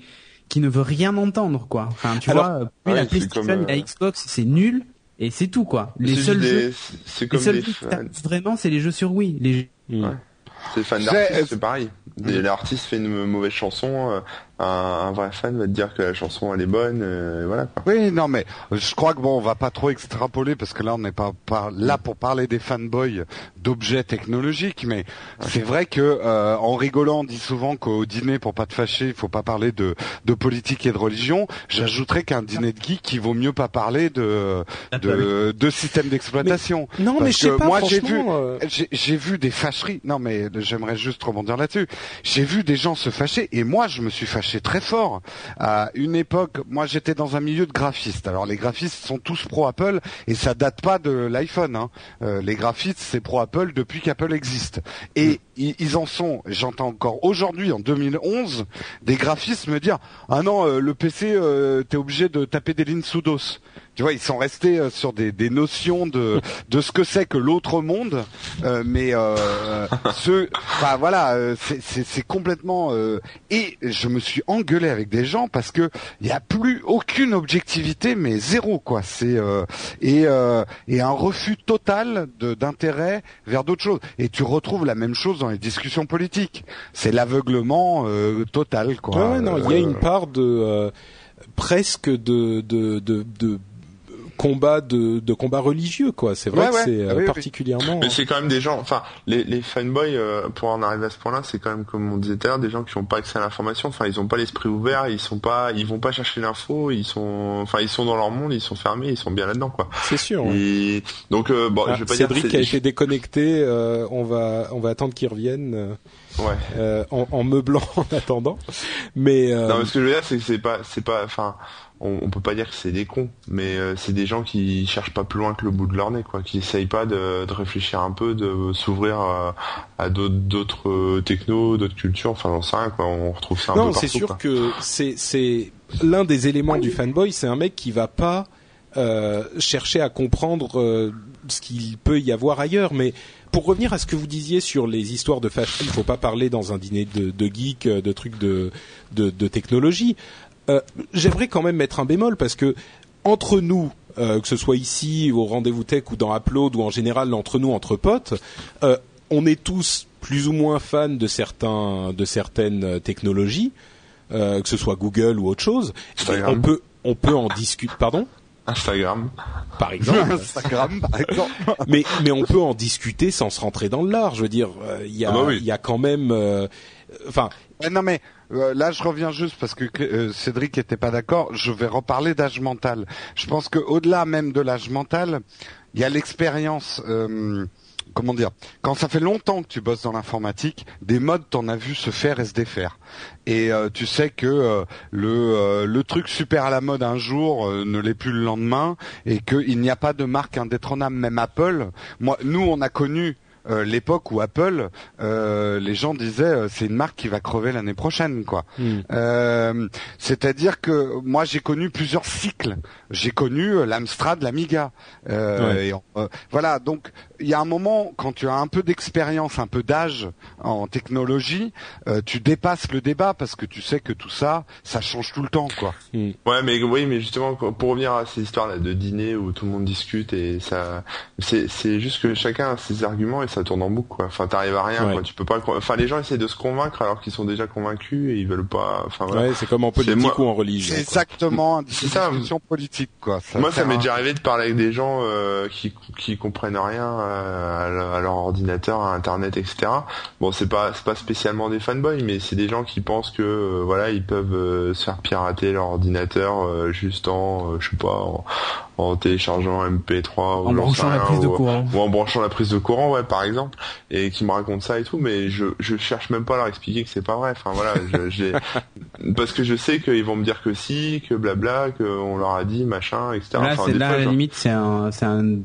qui ne veut rien entendre quoi. Enfin tu Alors, vois, lui, ouais, la PlayStation, comme, euh, la Xbox, c'est nul. Et c'est tout quoi. Les C'est seuls des- jeux, c'est les comme seuls des jeux qui vraiment, c'est les jeux sur Wii. Les jeux- Mm. Ouais. C'est fan C'est- d'artiste, c'est pareil. Et L'artiste fait une mauvaise chanson, euh, un, un vrai fan va te dire que la chanson elle est bonne, euh, voilà quoi. Oui, non, mais je crois que bon, on va pas trop extrapoler parce que là, on n'est pas par- là pour parler des fanboys d'objets technologiques, mais c'est vrai que euh, en rigolant, on dit souvent qu'au dîner, pour pas te fâcher, il faut pas parler de, de politique et de religion. J'ajouterais qu'un dîner de geek, il vaut mieux pas parler de de, de système d'exploitation. Non, mais je sais que pas, moi, j'ai vu, euh, j'ai j'ai vu des fâcheries. Non, mais j'aimerais juste rebondir là-dessus. J'ai vu des gens se fâcher et moi, je me suis fâché très fort. À une époque, moi, j'étais dans un milieu de graphistes. Alors, les graphistes sont tous pro Apple et ça date pas de l'iPhone. Hein. Euh, les graphistes, c'est pro Apple depuis qu'Apple existe. Et ils, ils en sont. J'entends encore aujourd'hui, en 2011, des graphistes me dire ah non, euh, le PC, euh, t'es obligé de taper des lignes sous DOS. Tu vois, ils sont restés euh, sur des, des notions de de ce que c'est que l'autre monde, euh, mais euh, ce, enfin voilà, euh, c'est- complètement. euh, et je me suis engueulé avec des gens parce que il y a plus aucune objectivité, mais zéro quoi. C'est euh, et euh, et un refus total de d'intérêt vers d'autres choses. Et tu retrouves la même chose dans les discussions politiques. C'est l'aveuglement euh, total quoi. Ouais, non, il y a une part de euh, presque de de de, de combat de, de combat religieux quoi. C'est vrai Ouais, que ouais. c'est euh, Ah oui, oui. particulièrement. Mais c'est quand même des gens, enfin, les, les fanboys, euh, pour en arriver à ce point-là, c'est quand même, comme on disait tout à l'heure, des gens qui n'ont pas accès à l'information, enfin, ils ont pas l'esprit ouvert, ils sont pas, ils vont pas chercher l'info, ils sont, enfin, ils sont dans leur monde, ils sont fermés, ils sont bien là-dedans, quoi. C'est sûr. ouais. Et, donc, euh, bon, Ah, je vais pas Cédric dire a été déconnecté. euh, on va on va attendre qu'il revienne euh, ouais. euh, en, en meublant en attendant. Mais euh, Non, mais ce que je veux dire, c'est que c'est pas, c'est pas, enfin, on, on peut pas dire que c'est des cons, mais euh, c'est des gens qui cherchent pas plus loin que le bout de leur nez, quoi, qui essayent pas de, de réfléchir un peu, de s'ouvrir à, à d'autres, euh, technos, d'autres cultures, enfin, j'en sais rien, quoi, on retrouve ça un non, peu c'est partout, sûr quoi. que c'est c'est l'un des éléments du fanboy. C'est un mec qui va pas euh, chercher à comprendre euh, ce qu'il peut y avoir ailleurs, mais pour revenir à ce que vous disiez sur les histoires de fashion, il faut pas parler dans un dîner de, de geek, euh, de trucs de, de, de technologie. Euh, J'aimerais quand même mettre un bémol parce que entre nous, euh, que ce soit ici au rendez-vous tech ou dans Upload ou en général entre nous entre potes, euh, on est tous plus ou moins fans de certains de certaines euh, technologies, euh, que ce soit Google ou autre chose. On peut on peut en discuter, pardon, Instagram. par exemple. Instagram par exemple. mais mais on peut en discuter sans se rentrer dans le lard. Je veux dire, euh, il y a Ah bah oui. il y a quand même, euh, enfin, Ouais, non mais euh, là je reviens juste parce que euh, Cédric était pas d'accord. Je vais reparler d'âge mental. Je pense que au-delà même de l'âge mental, il y a l'expérience. euh, comment dire Quand ça fait longtemps que tu bosses dans l'informatique, des modes t'en as vu se faire et se défaire. Et euh, tu sais que euh, le euh, le truc super à la mode un jour euh, ne l'est plus le lendemain et qu'il n'y a pas de marque indétrônable. Même Apple. Moi, nous on a connu euh, l'époque où Apple, euh, les gens disaient euh, c'est une marque qui va crever l'année prochaine, quoi. Hmm. Euh, C'est-à-dire que moi j'ai connu plusieurs cycles. J'ai connu euh, l'Amstrad, l'Amiga. Euh, Ouais. euh, voilà, donc il y a un moment quand tu as un peu d'expérience, un peu d'âge en technologie, euh, tu dépasses le débat parce que tu sais que tout ça, ça change tout le temps, quoi. Ouais, mais oui, mais justement, pour revenir à ces histoires là de dîner où tout le monde discute et ça, c'est c'est juste que chacun a ses arguments et ça tourne en boucle, quoi. Enfin, t'arrives à rien, Ouais. quoi. Tu peux pas, enfin, les gens essaient de se convaincre alors qu'ils sont déjà convaincus et ils veulent pas, enfin voilà. ouais, c'est comme en politique moi- ou en religion. C'est exactement une C'est ça. discussion politique, quoi. Ça Moi, ça m'est déjà arrivé de parler avec des gens euh, qui qui comprennent rien euh, à, leur- à leur ordinateur, à Internet, etc. Bon, c'est pas c'est pas spécialement des fanboys, mais c'est des gens qui pensent que euh, voilà, ils peuvent euh, se faire pirater leur ordinateur euh, juste en, euh, je sais pas, en, en téléchargeant un MP3 ou En branchant la prise de ou- courant. ou en branchant la prise de courant, ouais, par exemple, et qui me racontent ça et tout, mais je je cherche même pas à leur expliquer que c'est pas vrai. Enfin voilà, je, j'ai- parce que je sais qu'ils vont me dire que si, que blabla, qu'on leur a dit machin, etc. Là, Enfin, là fois, à la limite, c'est un, c'est un,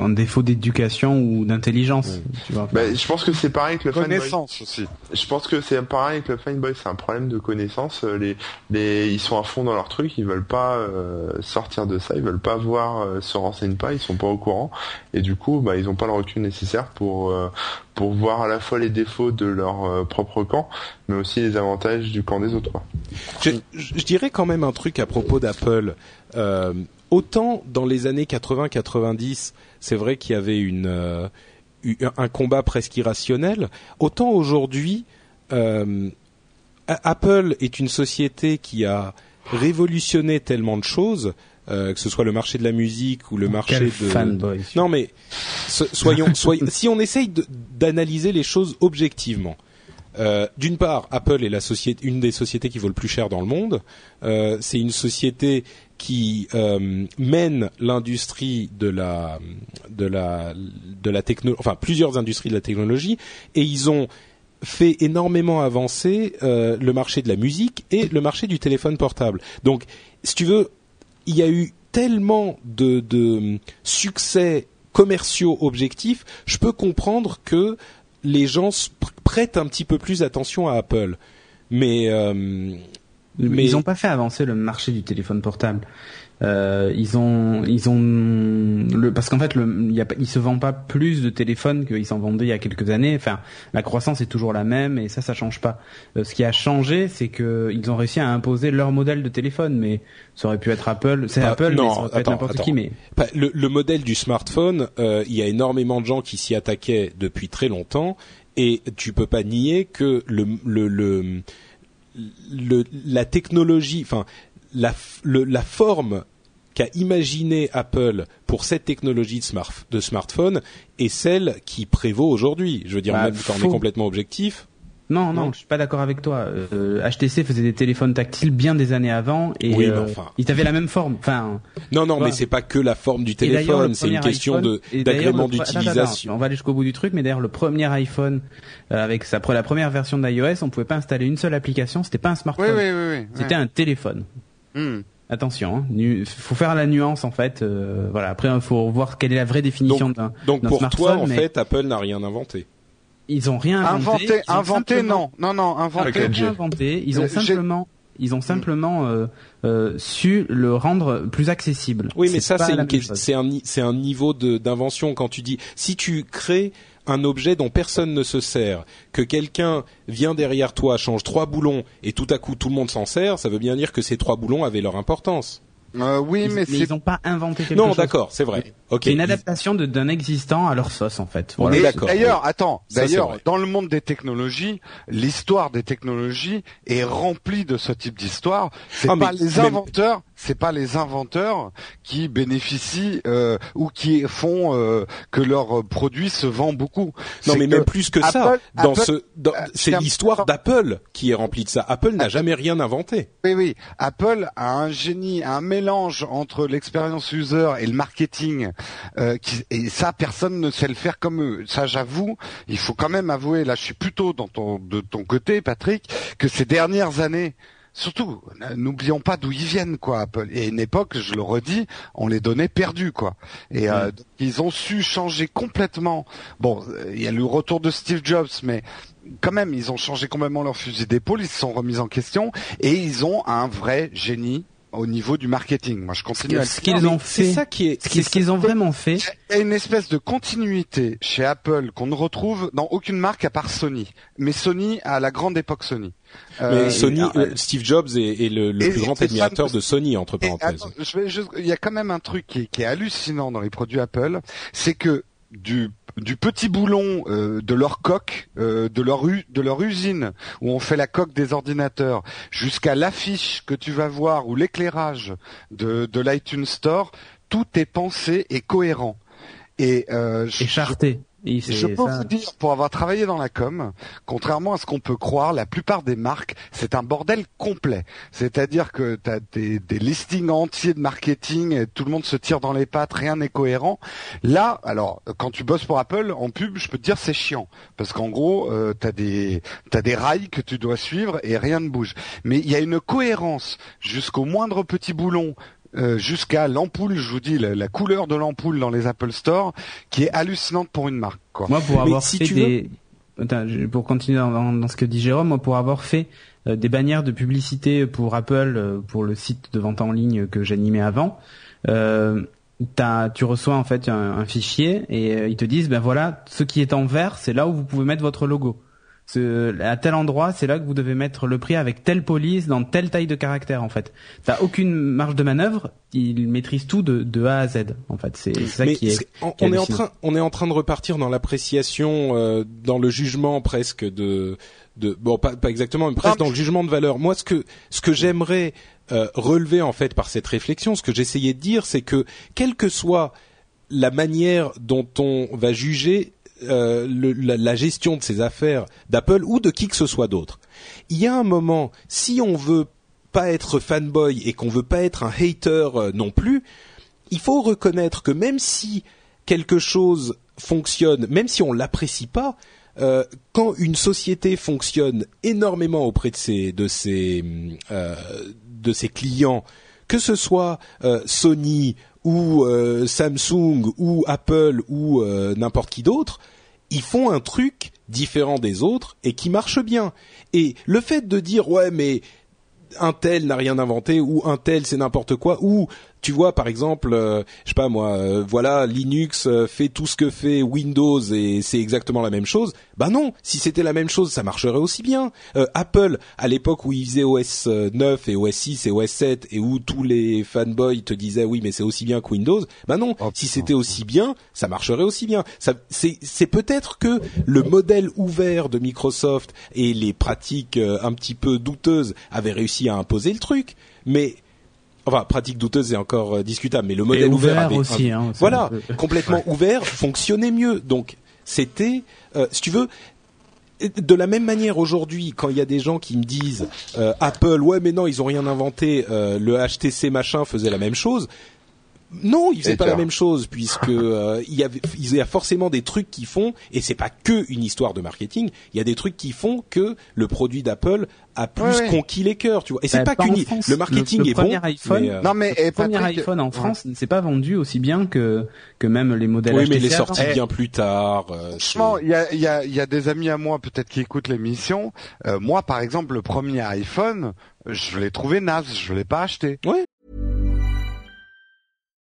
un défaut d'éducation ou d'intelligence. Tu vois. Bah, je pense que c'est pareil que le fanboy. connaissance aussi. Je pense que c'est pareil que le fanboy, c'est un problème de connaissance. Euh, Les, les, ils sont à fond dans leur truc, ils veulent pas euh, sortir de ça, ils veulent pas voir, euh, se renseignent pas, ils sont pas au courant, et du coup, bah, ils ont pas le recul nécessaire pour euh, pour voir à la fois les défauts de leur euh, propre camp, mais aussi les avantages du camp des autres. Je, dirais quand même un truc à propos d'Apple. Euh, autant dans les années 80-90, c'est vrai qu'il y avait une euh, eu- un combat presque irrationnel, autant aujourd'hui, Apple est une société qui a révolutionné tellement de choses, euh, que ce soit le marché de la musique ou le marché Quel de fanboy. non mais so- soyons, soyons si on essaye d'analyser les choses objectivement. euh, D'une part, Apple est la société, une des sociétés qui vaut le plus cher dans le monde. Euh, c'est une société qui euh, mène l'industrie de la de la de la techno, enfin plusieurs industries de la technologie, et ils ont fait énormément avancer le marché de la musique et le marché du téléphone portable. Donc, si tu veux, il y a eu tellement de, de succès commerciaux objectifs, je peux comprendre que les gens prêtent un petit peu plus attention à Apple. Mais euh, Mais- Ils n'ont pas fait avancer le marché du téléphone portable. Euh, ils ont, ils ont, le, parce qu'en fait, le, il y a, ils se vendent pas plus de téléphones qu'ils s'en vendaient il y a quelques années. Enfin, la croissance est toujours la même et ça, ça change pas. Euh, ce qui a changé, c'est que ils ont réussi à imposer leur modèle de téléphone, mais ça aurait pu être Apple. C'est Apple, non, mais ça aurait pu être n'importe qui. Mais le, le modèle du smartphone, euh, il y a énormément de gens qui s'y attaquaient depuis très longtemps, et tu peux pas nier que le, le, le, le- la technologie, enfin la, f- le- la forme qu'a imaginé Apple pour cette technologie de, smart, de smartphone est celle qui prévaut aujourd'hui. Je veux dire, Bah, même quand on est complètement objectif. non, non, Non. je suis pas d'accord avec toi. Euh, HTC faisait des téléphones tactiles bien des années avant et Oui, euh, enfin. ils avaient la même forme. Enfin, Non, non, Voilà. mais c'est pas que la forme du Et d'ailleurs, téléphone, c'est une question iPhone- de et d'ailleurs, d'agrément d'utilisation. On va aller jusqu'au bout du truc, mais d'ailleurs le premier iPhone euh, avec sa la première version d'iOS, on pouvait pas installer une seule application, c'était pas un Oui, smartphone, oui, oui. oui. c'était un téléphone. Hmm. Attention, hein, faut faire la nuance en fait. euh, voilà. Après, il faut voir quelle est la vraie définition d'un. Donc pour toi, en mais fait, Apple n'a rien inventé. ils ont rien inventé. Inventé, inventé, simplement- non, non, non, Ils ont inventé. Inventé. Ils ont simplement, ils ont simplement euh, euh, su le rendre plus accessible. Oui, mais ça, c'est un, c'est un niveau de- d'invention quand tu dis, si tu crées un objet dont personne ne se sert, que quelqu'un vient derrière toi, change trois boulons et tout à coup tout le monde s'en sert, ça veut bien dire que ces trois boulons avaient leur importance. Euh, oui, Ils- mais mais ils n'ont pas inventé quelque non, chose. d'accord, c'est vrai. Ok. C'est une adaptation d'un existant à leur sauce en fait. Voilà. d'accord, D'ailleurs, attends, d'ailleurs, dans le monde des technologies, l'histoire des technologies est remplie de ce type d'histoire. C'est Ah, pas les même- inventeurs, c'est pas les inventeurs qui bénéficient euh, ou qui font euh, que leur produit se vend beaucoup. Non, mais même plus que ça. Apple- Dans Apple- ce, dans- euh, c'est l'histoire d'Apple qui est remplie de ça. Apple n'a jamais rien inventé. Oui, oui. Apple a un génie, un mélange entre l'expérience user et le marketing. euh, qui, et ça, personne ne sait le faire comme eux. Ça, j'avoue. Il faut quand même avouer. Là, je suis plutôt dans ton, de ton côté, Patrick, que ces dernières années. Surtout, n'oublions pas d'où ils viennent, quoi, Apple. Et à une époque, je le redis, on les donnait perdus, quoi. Et euh, donc, ils ont su changer complètement. Bon, il y a le retour de Steve Jobs, mais quand même, ils ont changé complètement leur fusil d'épaule, ils se sont remis en question et ils ont un vrai génie au niveau du marketing. Moi, je continue à le Ce qu'ils ont C'est fait, ça qui est. ce qu'ils ce qu'ils ont vraiment fait, Il y a une espèce de continuité chez Apple qu'on ne retrouve dans aucune marque à part Sony. Mais Sony à la grande époque Sony. Mais Euh, Sony, et- euh, Steve Jobs est, est le, le et- plus grand admirateur de Sony entre parenthèses. il y a quand même un truc qui est, qui est hallucinant dans les produits Apple, c'est que du du petit boulon euh, de leur coque, euh, de leur u- de leur usine où on fait la coque des ordinateurs, jusqu'à l'affiche que tu vas voir ou l'éclairage de de l'iTunes Store, tout est pensé et cohérent. Et euh, je- écharté. Et je peux ça. vous dire, pour avoir travaillé dans la com, contrairement à ce qu'on peut croire, la plupart des marques, c'est un bordel complet. C'est-à-dire que tu as des, des listings entiers de marketing, et tout le monde se tire dans les pattes, rien n'est cohérent. Là, alors, quand tu bosses pour Apple, en pub, je peux te dire c'est chiant. Parce qu'en gros, euh, tu as, des t'as des rails que tu dois suivre et rien ne bouge. Mais il y a une cohérence jusqu'au moindre petit boulon, euh, jusqu'à l'ampoule, je vous dis, la, la couleur de l'ampoule dans les Apple Store, qui est hallucinante pour une marque. Quoi. Moi, pour Mais avoir si fait tu des, Attends, pour continuer dans, dans- ce que dit Jérôme, moi, pour avoir fait euh, des bannières de publicité pour Apple, euh, pour le site de vente en ligne que j'animais avant, euh, t'as- tu reçois en fait un, un fichier et ils te disent, ben voilà, ce qui est en vert, c'est là où vous pouvez mettre votre logo. Ce, à tel endroit, c'est là que vous devez mettre le prix avec telle police dans telle taille de caractère en fait. T'as aucune marge de manœuvre, il maîtrise tout de, de A à Z en fait. C'est ça Mais qui est. on, qui on est en train, on est en train de repartir dans l'appréciation, euh, dans le jugement presque de, de bon pas, pas exactement, mais presque Ah, dans le jugement de valeur. Moi, ce que ce que j'aimerais euh, relever en fait par cette réflexion, ce que j'essayais de dire, c'est que quelle que soit la manière dont on va juger euh, la, gestion de ces affaires d'Apple ou de qui que ce soit d'autre, il y a un moment, si on veut pas être fanboy et qu'on veut pas être un hater euh, non plus, il faut reconnaître que même si quelque chose fonctionne, même si on l'apprécie pas, euh, quand une société fonctionne énormément auprès de ses de ses de ses clients, que ce soit euh, Sony ou euh, Samsung ou Apple ou euh, n'importe qui d'autre, ils font un truc différent des autres et qui marche bien. Et le fait de dire ouais mais un tel n'a rien inventé ou un tel c'est n'importe quoi ou tu vois par exemple euh, je sais pas moi euh, voilà Linux euh, fait tout ce que fait Windows et c'est exactement la même chose. Bah non si c'était la même chose ça marcherait aussi bien. Euh, Apple à l'époque où ils faisaient OS 9 et OS 6 et OS 7 et où tous les fanboys te disaient oui mais c'est aussi bien que Windows bah non Oh, si c'était aussi bien ça marcherait aussi bien. Ça c'est c'est peut-être que le modèle ouvert de Microsoft et les pratiques euh, un petit peu douteuses avaient réussi à imposer le truc mais enfin pratique douteuse c'est encore euh, discutable mais le modèle ouvert, ouvert avait aussi, hein, voilà complètement ouvert fonctionnait mieux donc c'était euh, si tu veux de la même manière aujourd'hui, quand il y a des gens qui me disent euh, Apple, ouais mais non, ils ont rien inventé, euh, le HTC machin faisait la même chose. Non, ils faisaient pas la même chose puisque euh, il y avait, il y a forcément des trucs qui font et c'est pas que une histoire de marketing. Il y a des trucs qui font que le produit d'Apple a plus Ouais, ouais. conquis les cœurs, tu vois. Et c'est Bah, pas qu'une, le marketing Le- le est bon. premier iPhone- mais, euh, Non mais et Le premier Patrick- iPhone en France ne s'est pas vendu aussi bien que que même les modèles oui, mais il est sorti Eh, bien plus tard. euh, Franchement, c'est- il y a, il y, a, il y a des amis à moi peut-être qui écoutent l'émission. Euh, moi, par exemple, le premier iPhone, je l'ai trouvé naze, je l'ai pas acheté.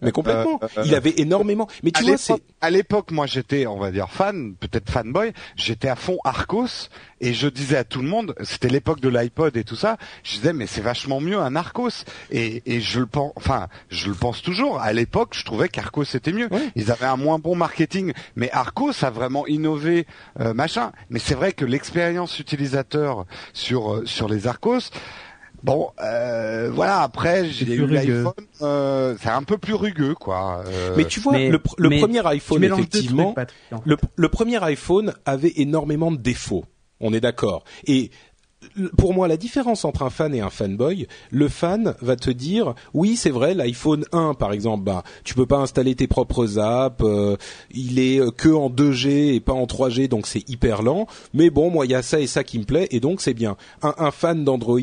mais complètement. Euh, euh, il avait énormément. Mais tu à vois, l'époque- c'est à l'époque, moi, j'étais, on va dire, fan, peut-être fanboy. J'étais à fond Arcos et je disais à tout le monde, c'était l'époque de l'iPod et tout ça. Je disais, mais c'est vachement mieux un Arcos. Et, et je le pense, enfin, je le pense toujours. À l'époque, je trouvais qu'Arcos c'était mieux. Ils avaient un moins bon marketing, mais Arcos a vraiment innové, euh, machin. Mais c'est vrai que l'expérience utilisateur sur sur les Arcos. Bon, euh, voilà. Après, j'ai eu l'iPhone. Euh, c'est un peu plus rugueux, quoi. Euh, Mais tu vois, mais- le, pr- le mais premier iPhone, effectivement, trucs, Patrick, en fait. le, le premier iPhone avait énormément de défauts. On est d'accord. Et pour moi, la différence entre un fan et un fanboy, le fan va te dire, oui, c'est vrai, l'iPhone 1, par exemple, bah, tu peux pas installer tes propres apps, euh, il est euh, que en 2G et pas en 3G, donc c'est hyper lent. Mais bon, moi, il y a ça et ça qui me plaît, et donc c'est bien. Un, un fan d'Android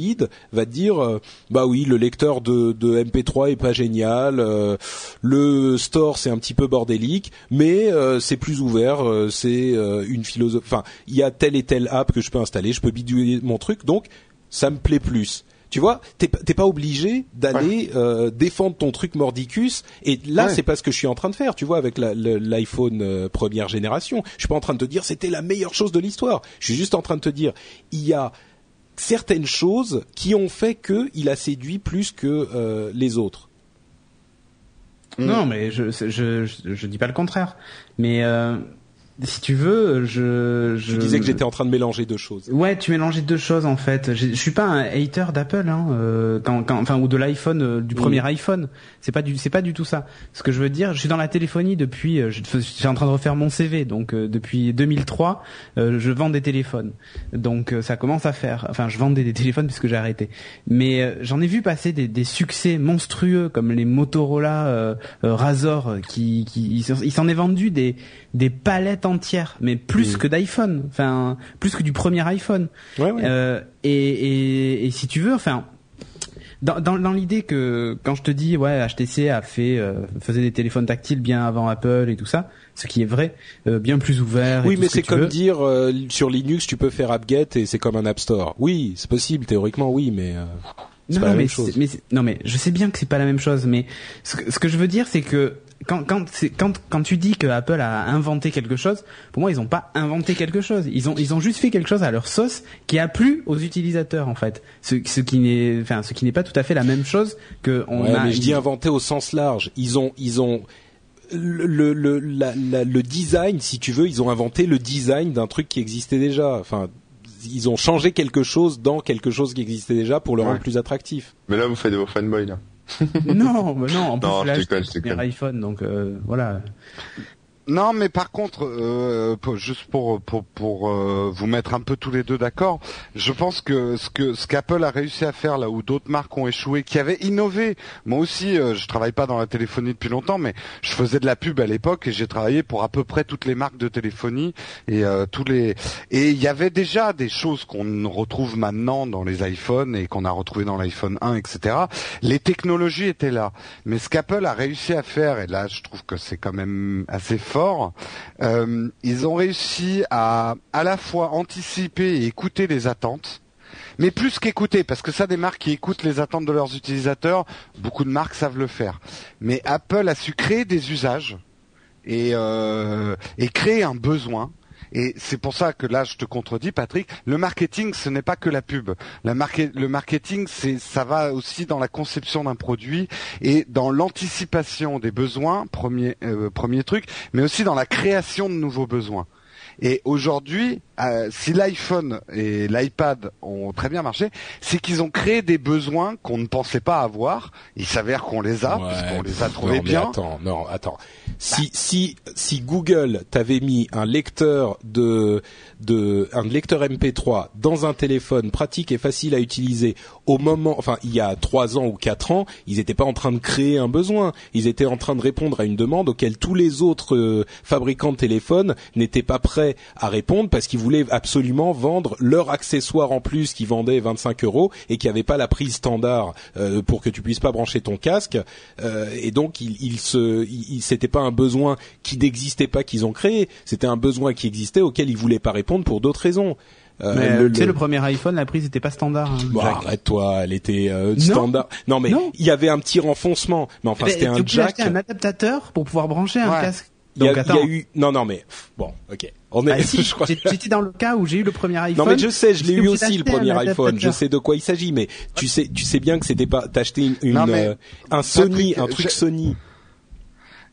va dire, euh, bah oui, le lecteur de, de MP3 est pas génial, euh, le store c'est un petit peu bordélique, mais euh, c'est plus ouvert, c'est une philosophie. Enfin, il y a telle et telle app que je peux installer, je peux bidouiller mon truc, donc ça me plaît plus. Tu vois, t'es pas- obligé d'aller euh, défendre ton truc mordicus. Et là, Ouais. c'est pas ce que je suis en train de faire. Tu vois, avec l'iPhone euh, première génération, je suis pas en train de te dire c'était la meilleure chose de l'histoire. Je suis juste en train de te dire il y a certaines choses qui ont fait que il a séduit plus que euh, les autres. Mm. Non, mais je, je, je, je dis pas le contraire. Mais euh, si tu veux, je, je Je disais que j'étais en train de mélanger deux choses. Ouais, tu mélangeais deux choses en fait. Je je suis pas un hater d'Apple, hein, euh, quand, quand, enfin ou de l'iPhone, euh, du premier iPhone. C'est pas du, c'est pas du tout ça. Ce que je veux dire, je suis dans la téléphonie depuis, euh, je je suis en train de refaire mon CV, donc euh, depuis 2003, euh, je vends des téléphones. Donc euh, ça commence à faire. Enfin, je vendais des téléphones puisque j'ai arrêté. Mais euh, j'en ai vu passer des, des succès monstrueux comme les Motorola Razor, qui, qui ils s'en est vendu des des palettes entières, mais plus que d'iPhone. Enfin, plus que du premier iPhone. Ouais, ouais. Euh, et, et, et si tu veux, enfin, dans, dans, dans l'idée que quand je te dis ouais HTC a fait euh, faisait des téléphones tactiles bien avant Apple et tout ça, ce qui est vrai, euh, bien plus ouvert. et Oui, tout mais c'est comme veux. dire euh, sur Linux, tu peux faire apt-get et c'est comme un App Store. Oui, c'est possible théoriquement, oui, mais euh, non, pas la mais même c'est- chose. mais c'est- non mais je sais bien que c'est pas la même chose, mais ce que, ce que je veux dire c'est que quand quand quand quand tu dis que Apple a inventé quelque chose, pour moi ils ont pas inventé quelque chose. Ils ont ils ont juste fait quelque chose à leur sauce qui a plu aux utilisateurs en fait. Ce, ce qui n'est enfin ce qui n'est pas tout à fait la même chose que on Ouais, a. mais je dis inventé au sens large. Ils ont, ils ont le, le, le, la- la- le design, si tu veux, ils ont inventé le design d'un truc qui existait déjà. Enfin, ils ont changé quelque chose dans quelque chose qui existait déjà pour le Ouais. rendre plus attractif. Mais là, vous faites vos fanboys, là. Non, mais non, en plus là, je déconne, je iPhone, donc euh, voilà. Non, mais par contre, euh, juste pour pour pour euh, vous mettre un peu tous les deux d'accord, je pense que ce que ce qu'Apple a réussi à faire là où d'autres marques ont échoué, qui avaient innové. Moi aussi, euh, je travaille pas dans la téléphonie depuis longtemps, mais je faisais de la pub à l'époque et j'ai travaillé pour à peu près toutes les marques de téléphonie et euh, tous les et il y avait déjà des choses qu'on retrouve maintenant dans les iPhones et qu'on a retrouvé dans l'iPhone 1, etc. Les technologies étaient là, mais ce qu'Apple a réussi à faire, et là je trouve que c'est quand même assez fort, euh, ils ont réussi à à la fois anticiper et écouter les attentes. Mais plus qu'écouter, parce que ça, des marques qui écoutent les attentes de leurs utilisateurs, beaucoup de marques savent le faire. Mais Apple a su créer des usages et, euh, et créer un besoin. Et c'est pour ça que là, je te contredis, Patrick. Le marketing, ce n'est pas que la pub. Le marketing, ça va aussi dans la conception d'un produit et dans l'anticipation des besoins, premier, euh, premier truc, mais aussi dans la création de nouveaux besoins. Et aujourd'hui, euh, si l'iPhone et l'iPad ont très bien marché, c'est qu'ils ont créé des besoins qu'on ne pensait pas avoir. Il s'avère qu'on les a, Ouais, puisqu'on les a trouvés non, bien. Attends, non, attends. Si si si Google t'avait mis un lecteur de de un lecteur MP3 dans un téléphone pratique et facile à utiliser au moment, enfin il y a trois ans ou quatre ans, ils n'étaient pas en train de créer un besoin. Ils étaient en train de répondre à une demande auquel tous les autres euh, fabricants de téléphones n'étaient pas prêts à répondre parce qu'ils voulaient absolument vendre leur accessoire en plus qui vendait 25 euros et qui avait pas la prise standard euh, pour que tu puisses pas brancher ton casque. Euh, et donc il, il se, il, il- c'était pas un besoin qui n'existait pas qu'ils ont créé, c'était un besoin qui existait auquel ils voulaient pas répondre pour d'autres raisons. Euh, le- tu sais, le- le premier iPhone, la prise n'était pas standard. hein, Jack. arrête-toi, elle était euh, Non. standard. Non mais il y avait un petit renfoncement, mais enfin Mais c'était tu un jack. un adaptateur pour pouvoir brancher un Ouais. Il y, a, Donc il y a attends. eu non non mais bon ok on est Ah, si, je crois j'ai- j'étais dans le cas où j'ai eu le premier iPhone. Non mais je sais, je l'ai eu aussi le premier iPhone. Je sais de quoi il s'agit, mais tu sais, tu sais bien que c'était pas t'acheter une, une, Non, mais, euh, un Sony, Patrick, un truc je- Sony.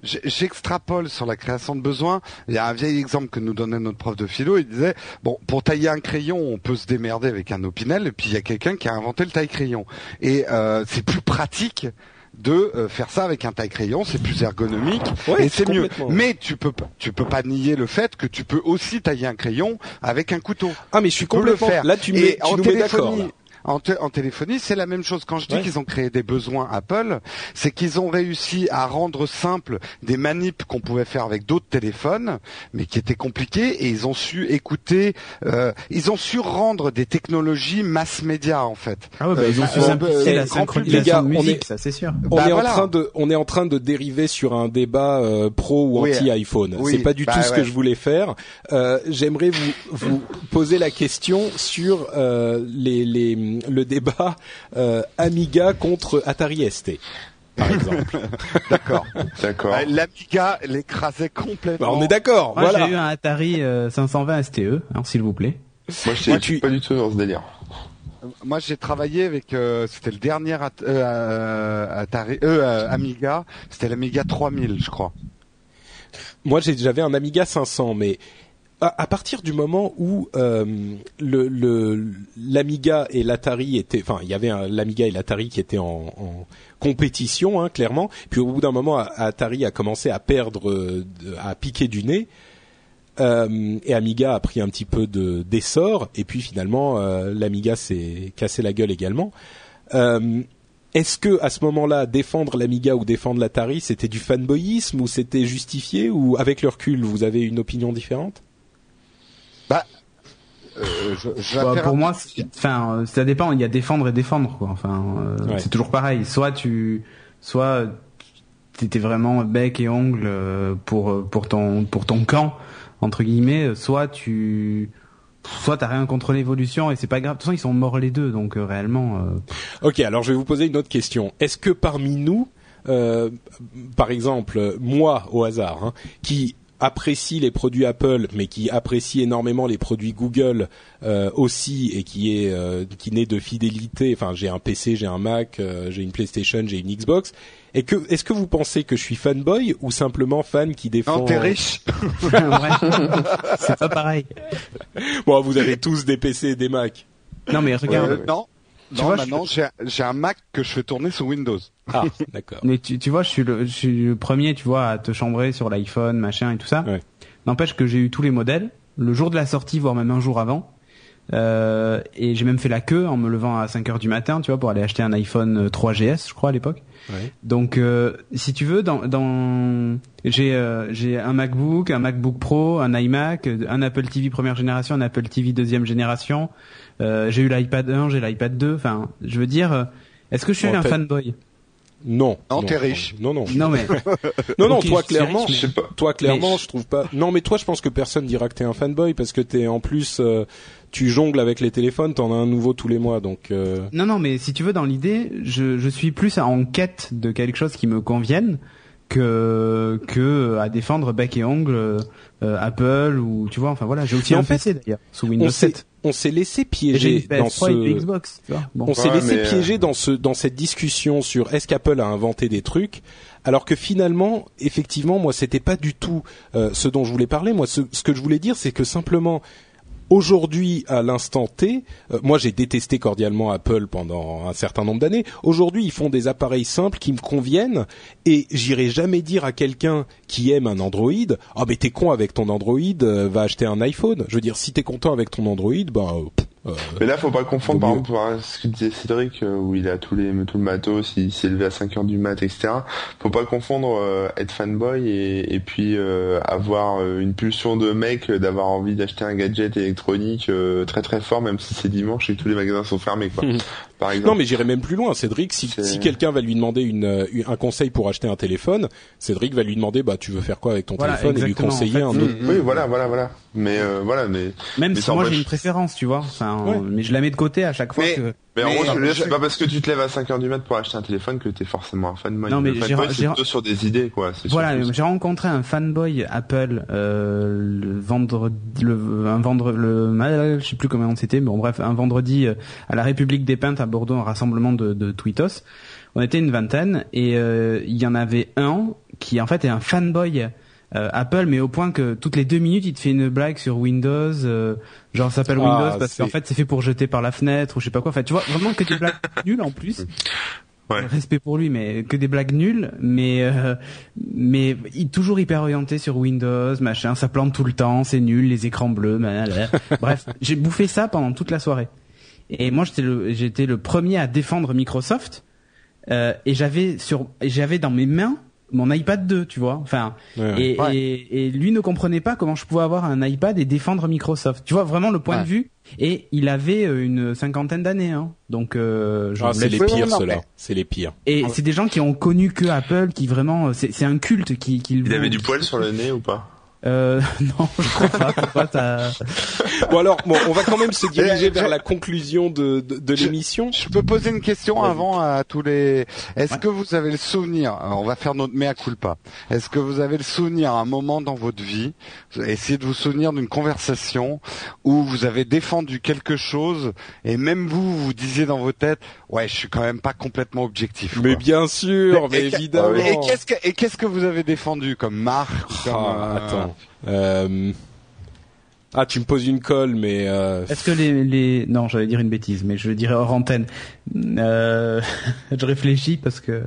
J'extrapole sur la création de besoins. Il y a un vieil exemple que nous donnait notre prof de philo. Il disait bon, pour tailler un crayon, on peut se démerder avec un opinel. Et puis il y a quelqu'un qui a inventé le taille-crayon. Et euh, c'est plus pratique de euh, faire ça avec un taille-crayon. C'est plus ergonomique Ouais, et c'est mieux. complètement. Mais tu peux pas- tu peux pas nier le fait que tu peux aussi tailler un crayon avec un couteau. Ah mais je suis Tu peux le complètement. faire. Là tu, Et mets, tu en nous mets d'accord. téléphonie- là. En, té- en téléphonie, c'est la même chose. Quand je dis Ouais. qu'ils ont créé des besoins Apple, c'est qu'ils ont réussi à rendre simple des manips qu'on pouvait faire avec d'autres téléphones, mais qui étaient compliqués, et ils ont su écouter, euh, ils ont su rendre des technologies mass média en fait. Ah ouais, bah, ils ont Euh, su euh, simplifier euh, la synchronisation de on musique, est- ça c'est sûr. On Bah, est voilà. en train de, on est en train de dériver sur un débat euh, pro ou Oui. anti iPhone. Oui, C'est pas du bah tout ce que je voulais faire. Euh, J'aimerais vous vous poser la question sur euh, les, les le débat euh, Amiga contre Atari ST, par exemple. D'accord. D'accord. Euh, L'Amiga l'écrasait complètement. Bah, on est d'accord. Moi Voilà. j'ai eu un Atari euh, 520 STE, hein, s'il vous plaît. Moi, je suis tu- pas du tout dans ce délire. Moi, j'ai travaillé avec, euh, c'était le dernier At- euh, euh, Atari, euh, euh, Amiga, c'était l'Amiga 3000, je crois. moi j'ai- j'avais un Amiga 500, mais à, partir du moment où euh, l'Amiga et l'Atari étaient, enfin il y avait l'Amiga et l'Atari qui étaient en, compétition, hein, clairement. Puis au bout d'un moment, Atari a commencé à perdre, à piquer du nez. Euh, et Amiga a pris un petit peu de d'essor et puis finalement euh, l'Amiga s'est cassé la gueule également. Est-ce que à ce moment-là défendre l'Amiga ou défendre l'Atari c'était du fanboyisme ou c'était justifié ou avec le recul vous avez une opinion différente? Bah, euh, je, Bah, pour un- moi, enfin, euh, ça dépend. Il y a défendre et défendre, quoi. Enfin, euh, Ouais. c'est toujours pareil. Soit tu, soit t'étais vraiment bec et ongle euh, pour pour ton pour ton camp entre guillemets. Soit tu, soit t'as rien contre l'évolution et c'est pas grave. De toute façon, ils sont morts les deux, donc euh, réellement. euh, Ok, alors je vais vous poser une autre question. Est-ce que parmi nous, euh, par exemple, moi au hasard, hein, qui apprécie les produits Apple, mais qui apprécie énormément les produits Google euh, aussi, et qui est euh, qui naît de fidélité. Enfin, j'ai un PC, j'ai un Mac, euh, j'ai une PlayStation, j'ai une Xbox. Et que est-ce que vous pensez que je suis fanboy ou simplement fan qui défend Non, t'es riche. ouais. c'est pas pareil. Bon, vous avez tous des PC et des Mac. Non mais regarde. Euh, non, Tu non, vois, maintenant j'ai j'ai un Mac que je fais tourner sous Windows. Ah, d'accord. Mais tu, tu vois, je suis, le, je suis le premier, tu vois, à te chambrer sur l'iPhone, machin et tout ça. Ouais. N'empêche que j'ai eu tous les modèles, le jour de la sortie, voire même un jour avant. Euh, et j'ai même fait la queue en me levant à 5 heures du matin, tu vois, pour aller acheter un iPhone 3GS, je crois, à l'époque. Ouais. Donc, euh, si tu veux, dans, dans j'ai euh, j'ai un MacBook, un MacBook Pro, un iMac, un Apple TV première génération, un Apple TV deuxième génération. Euh, j'ai eu l'iPad 1, j'ai l'iPad 2. Enfin, je veux dire, euh, est-ce que je suis un fanboy? Non. Non, t'es riche. Non, non. Non mais Non, non, toi clairement, riche, Je sais pas. toi clairement, Mais- je trouve pas. Non, mais toi, je pense que personne dira que t'es un fanboy parce que t'es en plus, euh, tu jongles avec les téléphones, t'en as un nouveau tous les mois, donc. euh, Non, non, mais si tu veux, dans l'idée, je, je suis plus en quête de quelque chose qui me convienne que que à défendre bec et ongle euh, Apple ou tu vois. Enfin voilà, j'ai aussi Mais en un fait, PC d'ailleurs sous Windows s'est, 7. On s'est laissé piéger une dans PS3 et une ce. Xbox. Tu vois. Bon. On s'est Ouais, laissé mais, euh, piéger dans ce dans cette discussion sur est-ce qu'Apple a inventé des trucs, alors que finalement, effectivement, moi, c'était pas du tout euh, ce dont je voulais parler. Moi, ce, ce que je voulais dire, c'est que simplement. Aujourd'hui, à l'instant T, euh, moi j'ai détesté cordialement Apple pendant un certain nombre d'années. Aujourd'hui, ils font des appareils simples qui me conviennent et j'irai jamais dire à quelqu'un qui aime un Android, ah mais t'es con avec ton Android, euh, va acheter un iPhone. Je veux dire, si t'es content avec ton Android, pff, euh, Mais là, faut pas confondre, par exemple, ce que disait Cédric, euh, où il a tous les, tout le matos, il s'est levé à 5 heures du mat, etc. Faut pas confondre euh, être fanboy et, et puis euh, avoir euh, une pulsion de mec, euh, d'avoir envie d'acheter un gadget électronique euh, très très fort, même si c'est dimanche et que tous les magasins sont fermés, quoi. Mhm. Par exemple. Non, mais j'irai même plus loin. Cédric, si, si quelqu'un va lui demander une, euh, un conseil pour acheter un téléphone, Cédric va lui demander, bah, tu veux faire quoi avec ton Voilà, téléphone et lui conseiller en un fait. autre. Oui, voilà, voilà, voilà. Mais euh, voilà, mais Même mais si moi j'ai une préférence, tu vois. Enfin, Ouais. mais je la mets de côté à chaque fois Mais- que. mais en Mais- gros, je veux dire, je- c'est pas parce que tu te lèves à 5 heures du mat pour acheter un téléphone que t'es forcément un fanboy. Non, mais j'ai- plutôt sur des idées, quoi. Voilà, j'ai rencontré un fanboy Apple euh, le vendredi, le, un vendredi, le, je sais plus comment c'était, mais bon bref, un vendredi euh, à la République des Peintes à Bordeaux, un rassemblement de, de tweetos. On était une vingtaine et euh, il y en avait un qui en fait est un fanboy euh, Apple, mais au point que toutes les deux minutes il te fait une blague sur Windows, euh, genre ça s'appelle Ah, Windows parce qu'en fait c'est fait pour jeter par la fenêtre ou je sais pas quoi. Enfin tu vois vraiment que des blagues nulles en plus. Ouais. Respect pour lui, mais que des blagues nulles, mais euh, mais il toujours hyper orienté sur Windows, machin, ça plante tout le temps, c'est nul, les écrans bleus, blablabla. bref, j'ai bouffé ça pendant toute la soirée. Et moi j'étais le j'étais le premier à défendre Microsoft euh, et j'avais sur j'avais dans mes mains mon iPad 2, tu vois. Enfin, Ouais. et, Ouais. et, et lui ne comprenait pas comment je pouvais avoir un iPad et défendre Microsoft. Tu vois vraiment le point Ouais. de vue. Et il avait euh, une cinquantaine d'années, hein. Donc euh, je Ah, c'est les pires, non, ceux-là. mais- C'est les pires. et c'est des gens qui ont connu que Apple, qui vraiment, c'est c'est un culte qui, qui Il avait du poil sur le nez ou pas? Euh, non, je crois pas. Pourquoi t'as... Bon alors, bon, on va quand même se diriger vers la conclusion de, de, de l'émission. Je peux poser une question avant à tous les. Est-ce Ouais. que vous avez le souvenir alors, On va faire notre mea culpa. Est-ce que vous avez le souvenir à un moment dans votre vie Essayez de vous souvenir d'une conversation où vous avez défendu quelque chose et même vous vous disiez dans vos têtes, ouais, je suis quand même pas complètement objectif. Mais bien sûr, mais évidemment. Et qu'est-ce que et qu'est-ce que vous avez défendu comme marque ou comme, Ah, euh, attends. Euh, Ah, tu me poses une colle, mais euh, Est-ce que les, les... Non, j'allais dire une bêtise, mais je dirais hors antenne. Euh... je réfléchis parce que...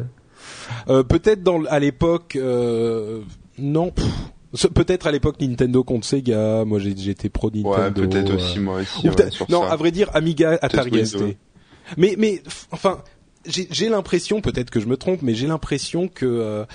euh, peut-être dans à l'époque, euh, non. Peut-être à l'époque Nintendo contre Sega. Moi, j'ai- j'étais pro Nintendo. Ouais, peut-être euh, aussi moi aussi. ou ouais, sur non, ça. à vrai dire, Amiga, Atari. ST. Mais, mais, f- enfin, j'ai j'ai l'impression, peut-être que je me trompe, mais j'ai l'impression que euh,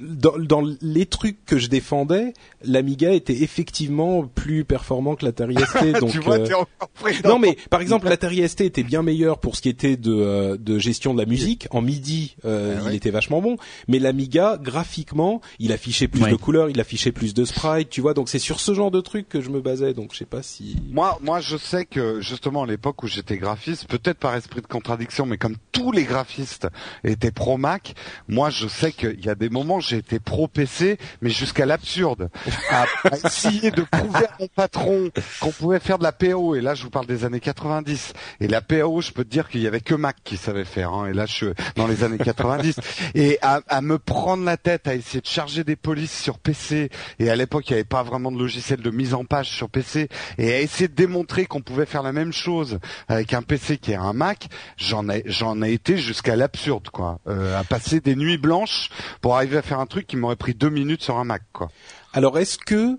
dans, dans les trucs que je défendais, l'Amiga était effectivement plus performant que l'Atari ST. donc, tu vois, euh, t'es encore pris non mais par exemple l'Atari ST était bien meilleur pour ce qui était de, euh, de gestion de la musique. En MIDI, euh, Ah il ouais. était vachement bon. Mais l'Amiga, graphiquement, il affichait plus Ouais. de couleurs, il affichait plus de sprites, tu vois. Donc c'est sur ce genre de truc que je me basais. Donc je sais pas si. Moi, moi, je sais que justement à l'époque où j'étais graphiste, peut-être par esprit de contradiction, mais comme tous les graphistes étaient pro Mac, moi, je sais qu'il y a des moments j'ai été pro PC, mais jusqu'à l'absurde, à, essayer de prouver à mon patron qu'on pouvait faire de la PO. Et là, je vous parle des années 90. Et la PO, je peux te dire qu'il y avait que Mac qui savait faire. Hein. Et là, je suis dans les années 90. Et à, à me prendre la tête à essayer de charger des polices sur PC. Et à l'époque, il n'y avait pas vraiment de logiciel de mise en page sur PC. Et à essayer de démontrer qu'on pouvait faire la même chose avec un PC qui est un Mac, j'en ai, j'en ai été jusqu'à l'absurde, quoi. Euh, à passer des nuits blanches pour arriver à faire un truc qui m'aurait pris deux minutes sur un Mac, quoi. Alors est-ce que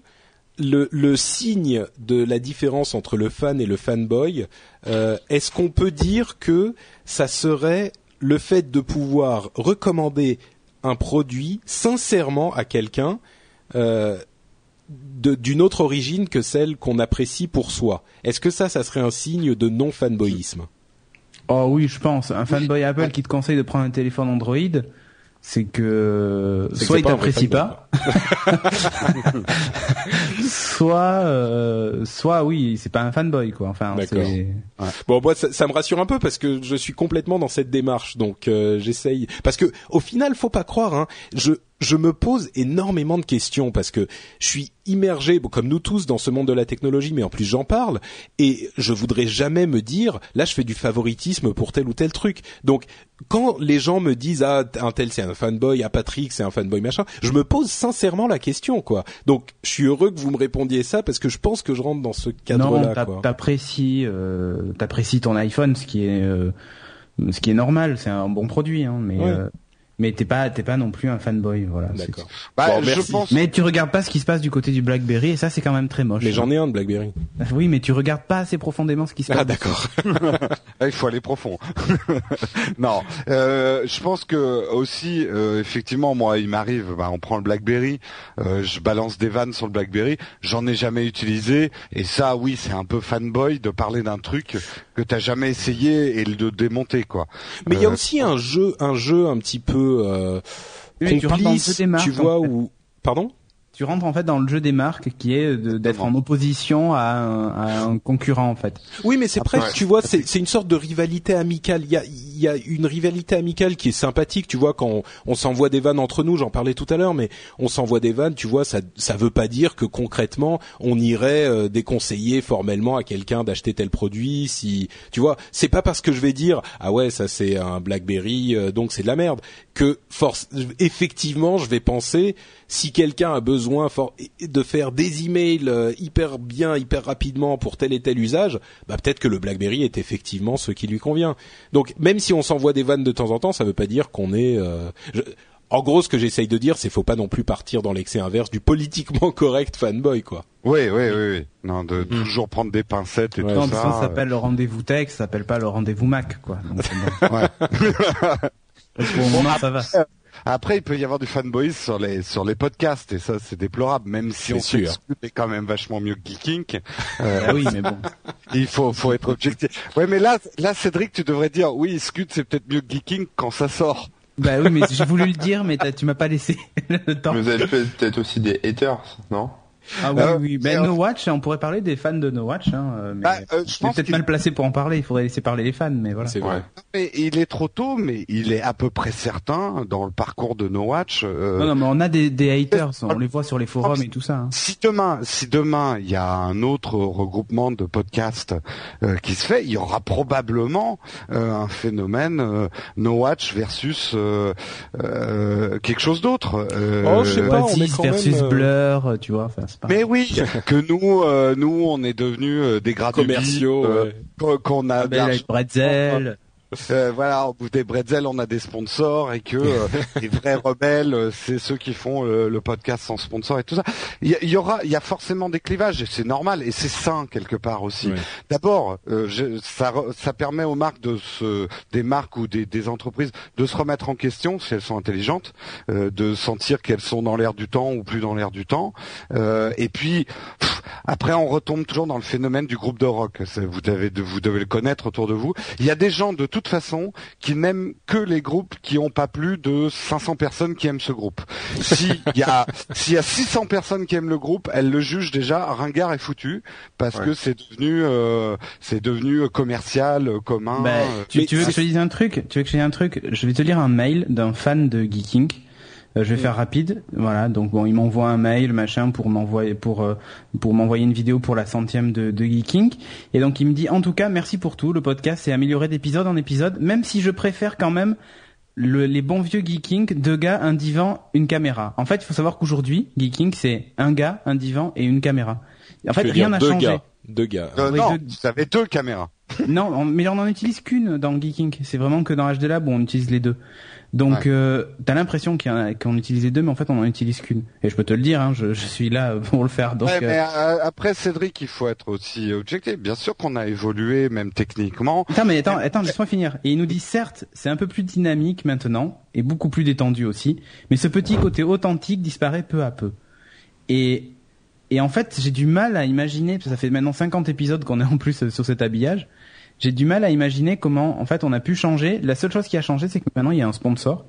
le, le signe de la différence entre le fan et le fanboy, euh, est-ce qu'on peut dire que ça serait le fait de pouvoir recommander un produit sincèrement à quelqu'un euh, de- d'une autre origine que celle qu'on apprécie pour soi? Est-ce que ça, ça serait un signe de non fanboyisme Oh oui, je pense. Un fanboy Apple qui te conseille de prendre un téléphone Android, c'est que soit il t'apprécie pas, soit euh, soit oui, c'est pas un fanboy quoi. Enfin, c'est Bon, moi, ça, ça me rassure un peu parce que je suis complètement dans cette démarche, donc euh, j'essaye. Parce que au final, faut pas croire. Hein, je je me pose énormément de questions parce que je suis immergé, comme nous tous, dans ce monde de la technologie, mais en plus j'en parle et je voudrais jamais me dire là, je fais du favoritisme pour tel ou tel truc. Donc, quand les gens me disent ah un tel c'est un fanboy, ah Patrick c'est un fanboy machin, je me pose sincèrement la question quoi. Donc, je suis heureux que vous me répondiez ça parce que je pense que je rentre dans ce non, cadre-là. quoi. t'apprécies euh, t'apprécies ton iPhone, ce qui est euh, ce qui est normal, c'est un bon produit, hein, mais Ouais. euh, mais t'es pas t'es pas non plus un fanboy, voilà. D'accord. Bah, Bon, je pense. Mais tu regardes pas ce qui se passe du côté du BlackBerry et ça c'est quand même très moche. Mais j'en ai un de BlackBerry. Oui, mais tu regardes pas assez profondément ce qui se passe. Ah d'accord. Il faut aller profond. non, euh, je pense que aussi, euh, effectivement, moi, il m'arrive, bah, on prend le BlackBerry, euh, je balance des vannes sur le BlackBerry, j'en ai jamais utilisé, et ça, oui, c'est un peu fanboy de parler d'un truc que t'as jamais essayé et de démonter, quoi. Mais il y a Euh, aussi un jeu, un jeu un petit peu euh, Oui, mais tu rentres dans le complice, jeu des marques, tu vois en fait. Pardon? Tu rentres en fait dans le jeu des marques qui est d'être en opposition à un, à un concurrent en fait. Oui, mais c'est presque, tu vois, c'est une sorte de rivalité amicale. Il y a, il y a une rivalité amicale qui est sympathique, tu vois, quand on, on s'envoie des vannes entre nous. J'en parlais tout à l'heure, mais on s'envoie des vannes, tu vois, ça ça veut pas dire que concrètement on irait euh, déconseiller formellement à quelqu'un d'acheter tel produit. Si tu vois, c'est pas parce que je vais dire ah ouais ça c'est un BlackBerry euh, donc c'est de la merde que force effectivement je vais penser si quelqu'un a besoin de faire des emails euh, hyper bien, hyper rapidement pour tel et tel usage, bah peut-être que le BlackBerry est effectivement ce qui lui convient. Donc même si on s'envoie des vannes de temps en temps, ça veut pas dire qu'on est. euh, je- En gros, ce que j'essaye de dire, c'est faut pas non plus partir dans l'excès inverse du politiquement correct fanboy, quoi. Oui, oui, oui, oui. Non, de toujours prendre des pincettes et Ouais, tout Non, ça. ça, ça s'appelle le rendez-vous tech, ça s'appelle pas le rendez-vous Mac quoi. Donc, bon. Ouais. Pour le moment ça va. Après, il peut y avoir du fanboy sur les sur les podcasts et ça, c'est déplorable. Même si on sûr. Est quand même vachement mieux que Geeking. Euh, Ah oui, mais bon. Il faut, faut être objectif. Ouais, mais là, là, Cédric, tu devrais dire, oui, Scud, c'est peut-être mieux que Geeking quand ça sort. Bah oui, mais j'ai voulu le dire, mais t'as- tu m'as pas laissé le temps. Vous avez fait peut-être aussi des haters, non? Ah oui, Euh, oui. Ben, euh, No Watch, on pourrait parler des fans de No Watch. Hein, euh, mais Bah, euh, je pense peut-être mal placé pour en parler. Il faudrait laisser parler les fans, mais voilà. C'est vrai. Mais il est trop tôt, mais il est à peu près certain dans le parcours de No Watch. euh, Non, non, mais on a des, des haters. On les voit sur les forums et tout ça. hein. Si demain, si demain il y a un autre regroupement de podcasts euh, qui se fait, il y aura probablement euh, un phénomène euh, No Watch versus euh, euh, quelque chose d'autre. Euh, Oh, je sais pas, on est versus même, euh, Blur, euh, tu vois. Enfin, mais oui, que nous, euh, nous, on est devenus euh, des gradés Commerciaux, ouais. qu'on a d'argent. Bretzel. Euh, voilà, au bout des bretzels, on a des sponsors et que euh, les vrais rebelles, euh, c'est ceux qui font le, le podcast sans sponsor et tout ça. Il y, aura, il y a forcément des clivages et c'est normal et c'est sain quelque part aussi. D'abord, euh, ça, ça permet aux marques de se, des marques ou des, des entreprises de se remettre en question si elles sont intelligentes, euh, de sentir qu'elles sont dans l'air du temps ou plus dans l'air du temps. Euh, et puis pff, après, on retombe toujours dans le phénomène du groupe de rock. Vous devez, vous devez le connaître autour de vous. Il y a des gens de toute façon qui n'aiment que les groupes qui ont pas plus de 500 personnes qui aiment ce groupe. Si il y a, s'il y a 600 personnes qui aiment le groupe, elles le jugent déjà ringard et foutu parce Ouais. que c'est devenu, euh, c'est devenu commercial, commun. Bah, tu, tu veux que je te dise un truc? Tu veux que je te dise un truc? Je vais te lire un mail d'un fan de Geeking. Euh, je vais faire rapide, voilà. Donc bon, il m'envoie un mail, machin, pour m'envoyer pour euh, pour m'envoyer une vidéo pour la centième de, de Geeking. Et donc il me dit en tout cas merci pour tout. Le podcast s'est amélioré d'épisode en épisode, même si je préfère quand même le- les bons vieux Geeking, deux gars, un divan, une caméra. En fait, il faut savoir qu'aujourd'hui, Geeking, c'est un gars, un divan et une caméra. En fait, rien n'a deux changé. Gars. Deux gars. euh, oui, non, deux- vous avez deux caméras. Non, on- mais on n'en utilise qu'une dans Geeking. C'est vraiment que dans HD Lab où on utilise les deux. Donc, Ouais. euh, t'as l'impression qu'on utilise les deux, mais en fait, on en utilise qu'une. Et je peux te le dire, hein, je, je suis là pour le faire. Donc, Ouais, euh, mais euh, après Cédric, il faut être aussi objectif. Bien sûr qu'on a évolué, même techniquement. Attends, mais attends, attends, laisse-moi finir. Et il nous dit certes, c'est un peu plus dynamique maintenant et beaucoup plus détendu aussi, mais ce petit côté authentique disparaît peu à peu. Et et en fait, j'ai du mal à imaginer, parce que ça fait maintenant 50 épisodes qu'on est en plus euh, sur cet habillage. J'ai du mal à imaginer comment, en fait, on a pu changer. La seule chose qui a changé, c'est que maintenant il y a un sponsor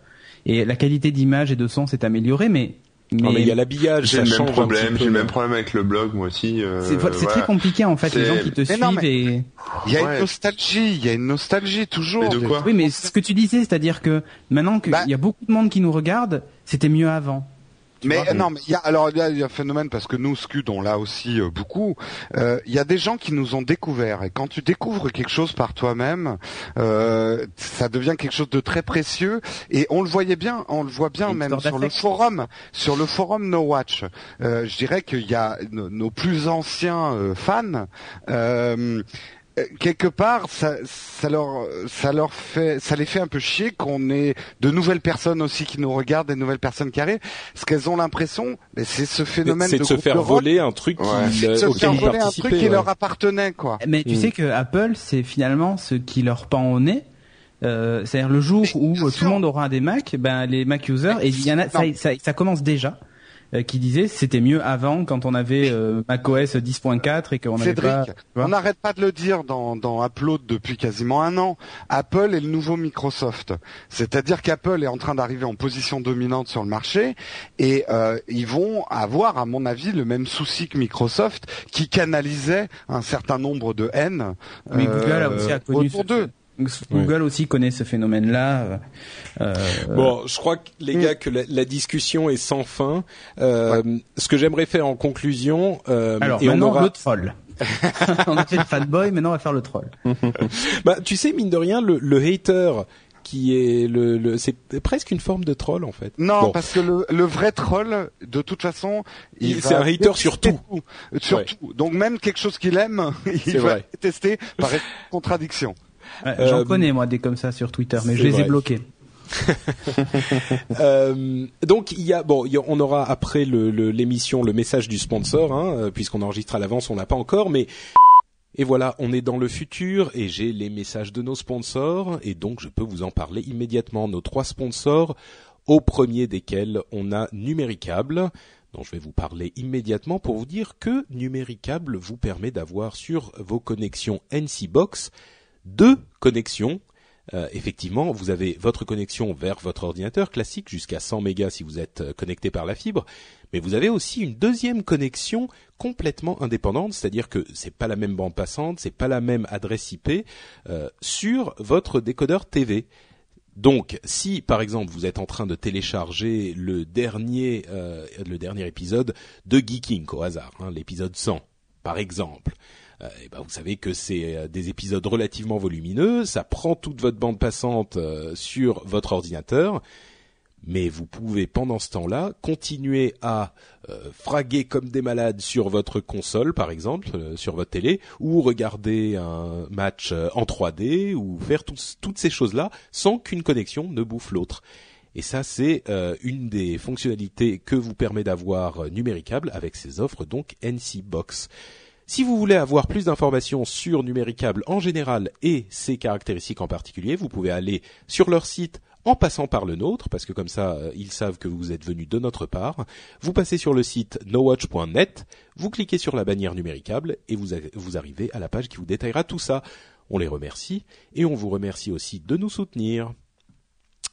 et la qualité d'image et de son s'est améliorée, mais Non, mais il y a l'habillage, J'ai ça le change même un problème, petit peu, j'ai le même problème avec le blog moi aussi. euh, c'est voilà. très compliqué en fait, les gens qui te Mais suivent non, mais- et Il y a Ouais. une nostalgie, il y a une nostalgie toujours. Mais de quoi Oui, mais ce que tu disais, c'est-à-dire que maintenant qu'il Bah- y a beaucoup de monde qui nous regarde, c'était mieux avant. Mais vois non, mais il y a alors il y y a un phénomène parce que nous Scud on l'a aussi euh, beaucoup. Euh, Il y a des gens qui nous ont découvert et quand tu découvres quelque chose par toi-même, euh, ça devient quelque chose de très précieux et on le voyait bien, on le voit bien même sur le forum, sur le forum No Watch. Euh, je dirais qu'il y a nos, nos plus anciens euh, fans. Euh, euh, quelque part, ça, ça leur, ça leur fait, ça les fait un peu chier qu'on ait de nouvelles personnes aussi qui nous regardent, des nouvelles personnes qui arrivent, parce qu'elles ont l'impression, mais c'est ce phénomène C'est de se groupe faire voler un truc Ouais. qui, de se auquel faire ils voler un participaient. truc qui leur appartenait, quoi. Mais tu Mm. sais que Apple, c'est finalement ce qui leur pend au nez. Euh, C'est-à-dire le jour où euh, tout le monde aura des Mac, ben les Mac users, et il y en a, ça, ça, ça commence déjà, euh, qui disaient c'était mieux avant quand on avait euh, macOS 10.4 et qu'on avait Cédric, pas. on n'arrête pas de le dire dans, dans Upload depuis quasiment un an. Apple est le nouveau Microsoft. C'est-à-dire qu'Apple est en train d'arriver en position dominante sur le marché et euh, ils vont avoir, à mon avis, le même souci que Microsoft qui canalisait un certain nombre de haine Mais euh, Google a aussi a connu autour d'eux. Google aussi connaît ce phénomène-là. euh, euh, Bon, je crois que les gars que la, la discussion est sans fin. Euh, Ce que j'aimerais faire en conclusion, euh, alors et on maintenant aura, le troll. on a fait le fanboy, maintenant on va faire le troll. bah, tu sais mine de rien, le, le hater qui est le, le c'est presque une forme de troll en fait. Non, Bon. parce que le, le vrai troll, de toute façon, il Il- c'est un hater sur détester tout. Sur Ouais. tout. Donc même quelque chose qu'il aime, il va vrai. tester par contradiction. Ouais, J'en Euh, connais moi des comme ça sur Twitter, mais je les ai bloqués. Euh, donc il y a bon, il y a- on aura après le- le- l'émission le, message du sponsor, hein, euh, puisqu'on enregistre à l'avance, on l'a pas encore, mais et voilà, on est dans le futur et j'ai les messages de nos sponsors et donc je peux vous en parler immédiatement. Nos trois sponsors, au premier desquels on a Numéricable, dont je vais vous parler immédiatement pour vous dire que Numéricable vous permet d'avoir sur vos connexions NC Box deux connexions euh, effectivement, vous avez votre connexion vers votre ordinateur classique jusqu'à 100 mégas si vous êtes euh, connecté par la fibre, mais vous avez aussi une deuxième connexion complètement indépendante, c'est-à-dire que c'est pas la même bande passante, c'est pas la même adresse IP euh, sur votre décodeur TV. Donc, si par exemple vous êtes en train de télécharger le dernier le dernier épisode de Geeking au hasard, hein, l'épisode 100 par exemple, euh, et ben vous savez que c'est euh, des épisodes relativement volumineux, ça prend toute votre bande passante euh, sur votre ordinateur, mais vous pouvez pendant ce temps-là continuer à fraguer comme des malades sur votre console, par exemple, sur votre télé, ou regarder un match en 3D, ou faire toutes ces choses-là sans qu'une connexion ne bouffe l'autre. Et ça, c'est une des fonctionnalités que vous permet d'avoir Numéricable avec ses offres donc NC Box. Si vous voulez avoir plus d'informations sur Numéricable en général et ses caractéristiques en particulier, vous pouvez aller sur leur site en passant par le nôtre, parce que comme ça, euh, ils savent que vous êtes venu de notre part. Vous passez sur le site nowatch.net, vous cliquez sur la bannière numéricable et vous, vous arrivez à la page qui vous détaillera tout ça. On les remercie et on vous remercie aussi de nous soutenir.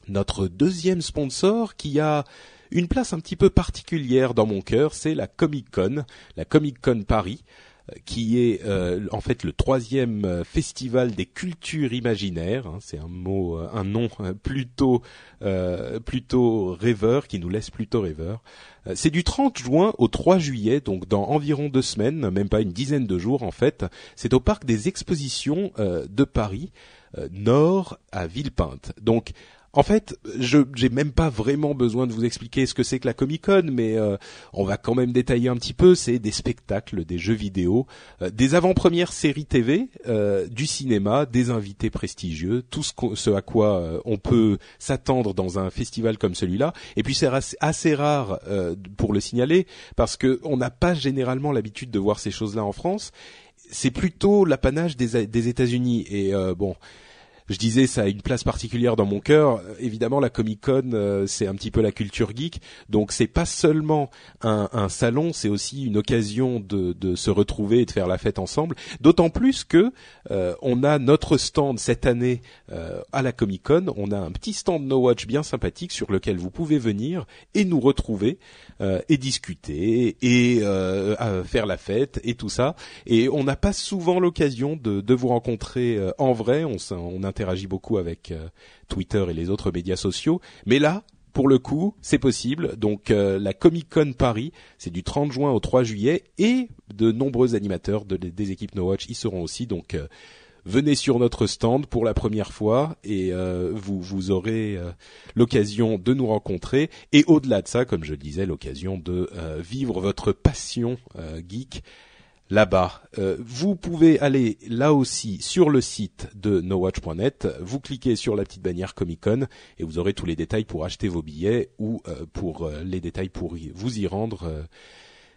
Notre deuxième sponsor qui a une place un petit peu particulière dans mon cœur, c'est la Comic Con, la Comic Con Paris qui est euh, en fait le troisième euh, festival des cultures imaginaires. Hein, c'est un mot, euh, un nom plutôt plutôt rêveur qui nous laisse plutôt rêveur. C'est du 30 juin au 3 juillet, donc dans environ deux semaines, même pas une dizaine de jours en fait. C'est au parc des expositions de Paris, nord à Villepinte. Donc en fait, je j'ai même pas vraiment besoin de vous expliquer ce que c'est que la Comic Con, mais euh, on va quand même détailler un petit peu. C'est des spectacles, des jeux vidéo, euh, des avant-premières séries TV, euh, du cinéma, des invités prestigieux, tout ce, ce à quoi on peut s'attendre dans un festival comme celui-là. Et puis c'est assez, rare pour le signaler parce que on n'a pas généralement l'habitude de voir ces choses-là en France. C'est plutôt l'apanage des, des États-Unis et bon je disais ça a une place particulière dans mon cœur. Évidemment, la Comic Con, euh, c'est un petit peu la culture geek, donc c'est pas seulement un, un salon, c'est aussi une occasion de, de, se retrouver et de faire la fête ensemble. D'autant plus que euh, on a notre stand cette année euh, à la Comic Con. On a un petit stand No Watch bien sympathique sur lequel vous pouvez venir et nous retrouver et discuter et faire la fête et tout ça. Et on n'a pas souvent l'occasion de, de, vous rencontrer en vrai. Interagit beaucoup avec euh, Twitter et les autres médias sociaux. Mais là, pour le coup, c'est possible. Donc euh, la Comic Con Paris, c'est du 30 juin au 3 juillet et de nombreux animateurs de, des équipes No Watch y seront aussi. Donc euh, venez sur notre stand pour la première fois et vous vous aurez l'occasion de nous rencontrer et au-delà de ça, comme je le disais, l'occasion de vivre votre passion geek là-bas. Euh, vous pouvez aller là aussi sur le site de nowatch.net, vous cliquez sur la petite bannière Comic Con et vous aurez tous les détails pour acheter vos billets ou euh, pour euh, les détails pour vous y rendre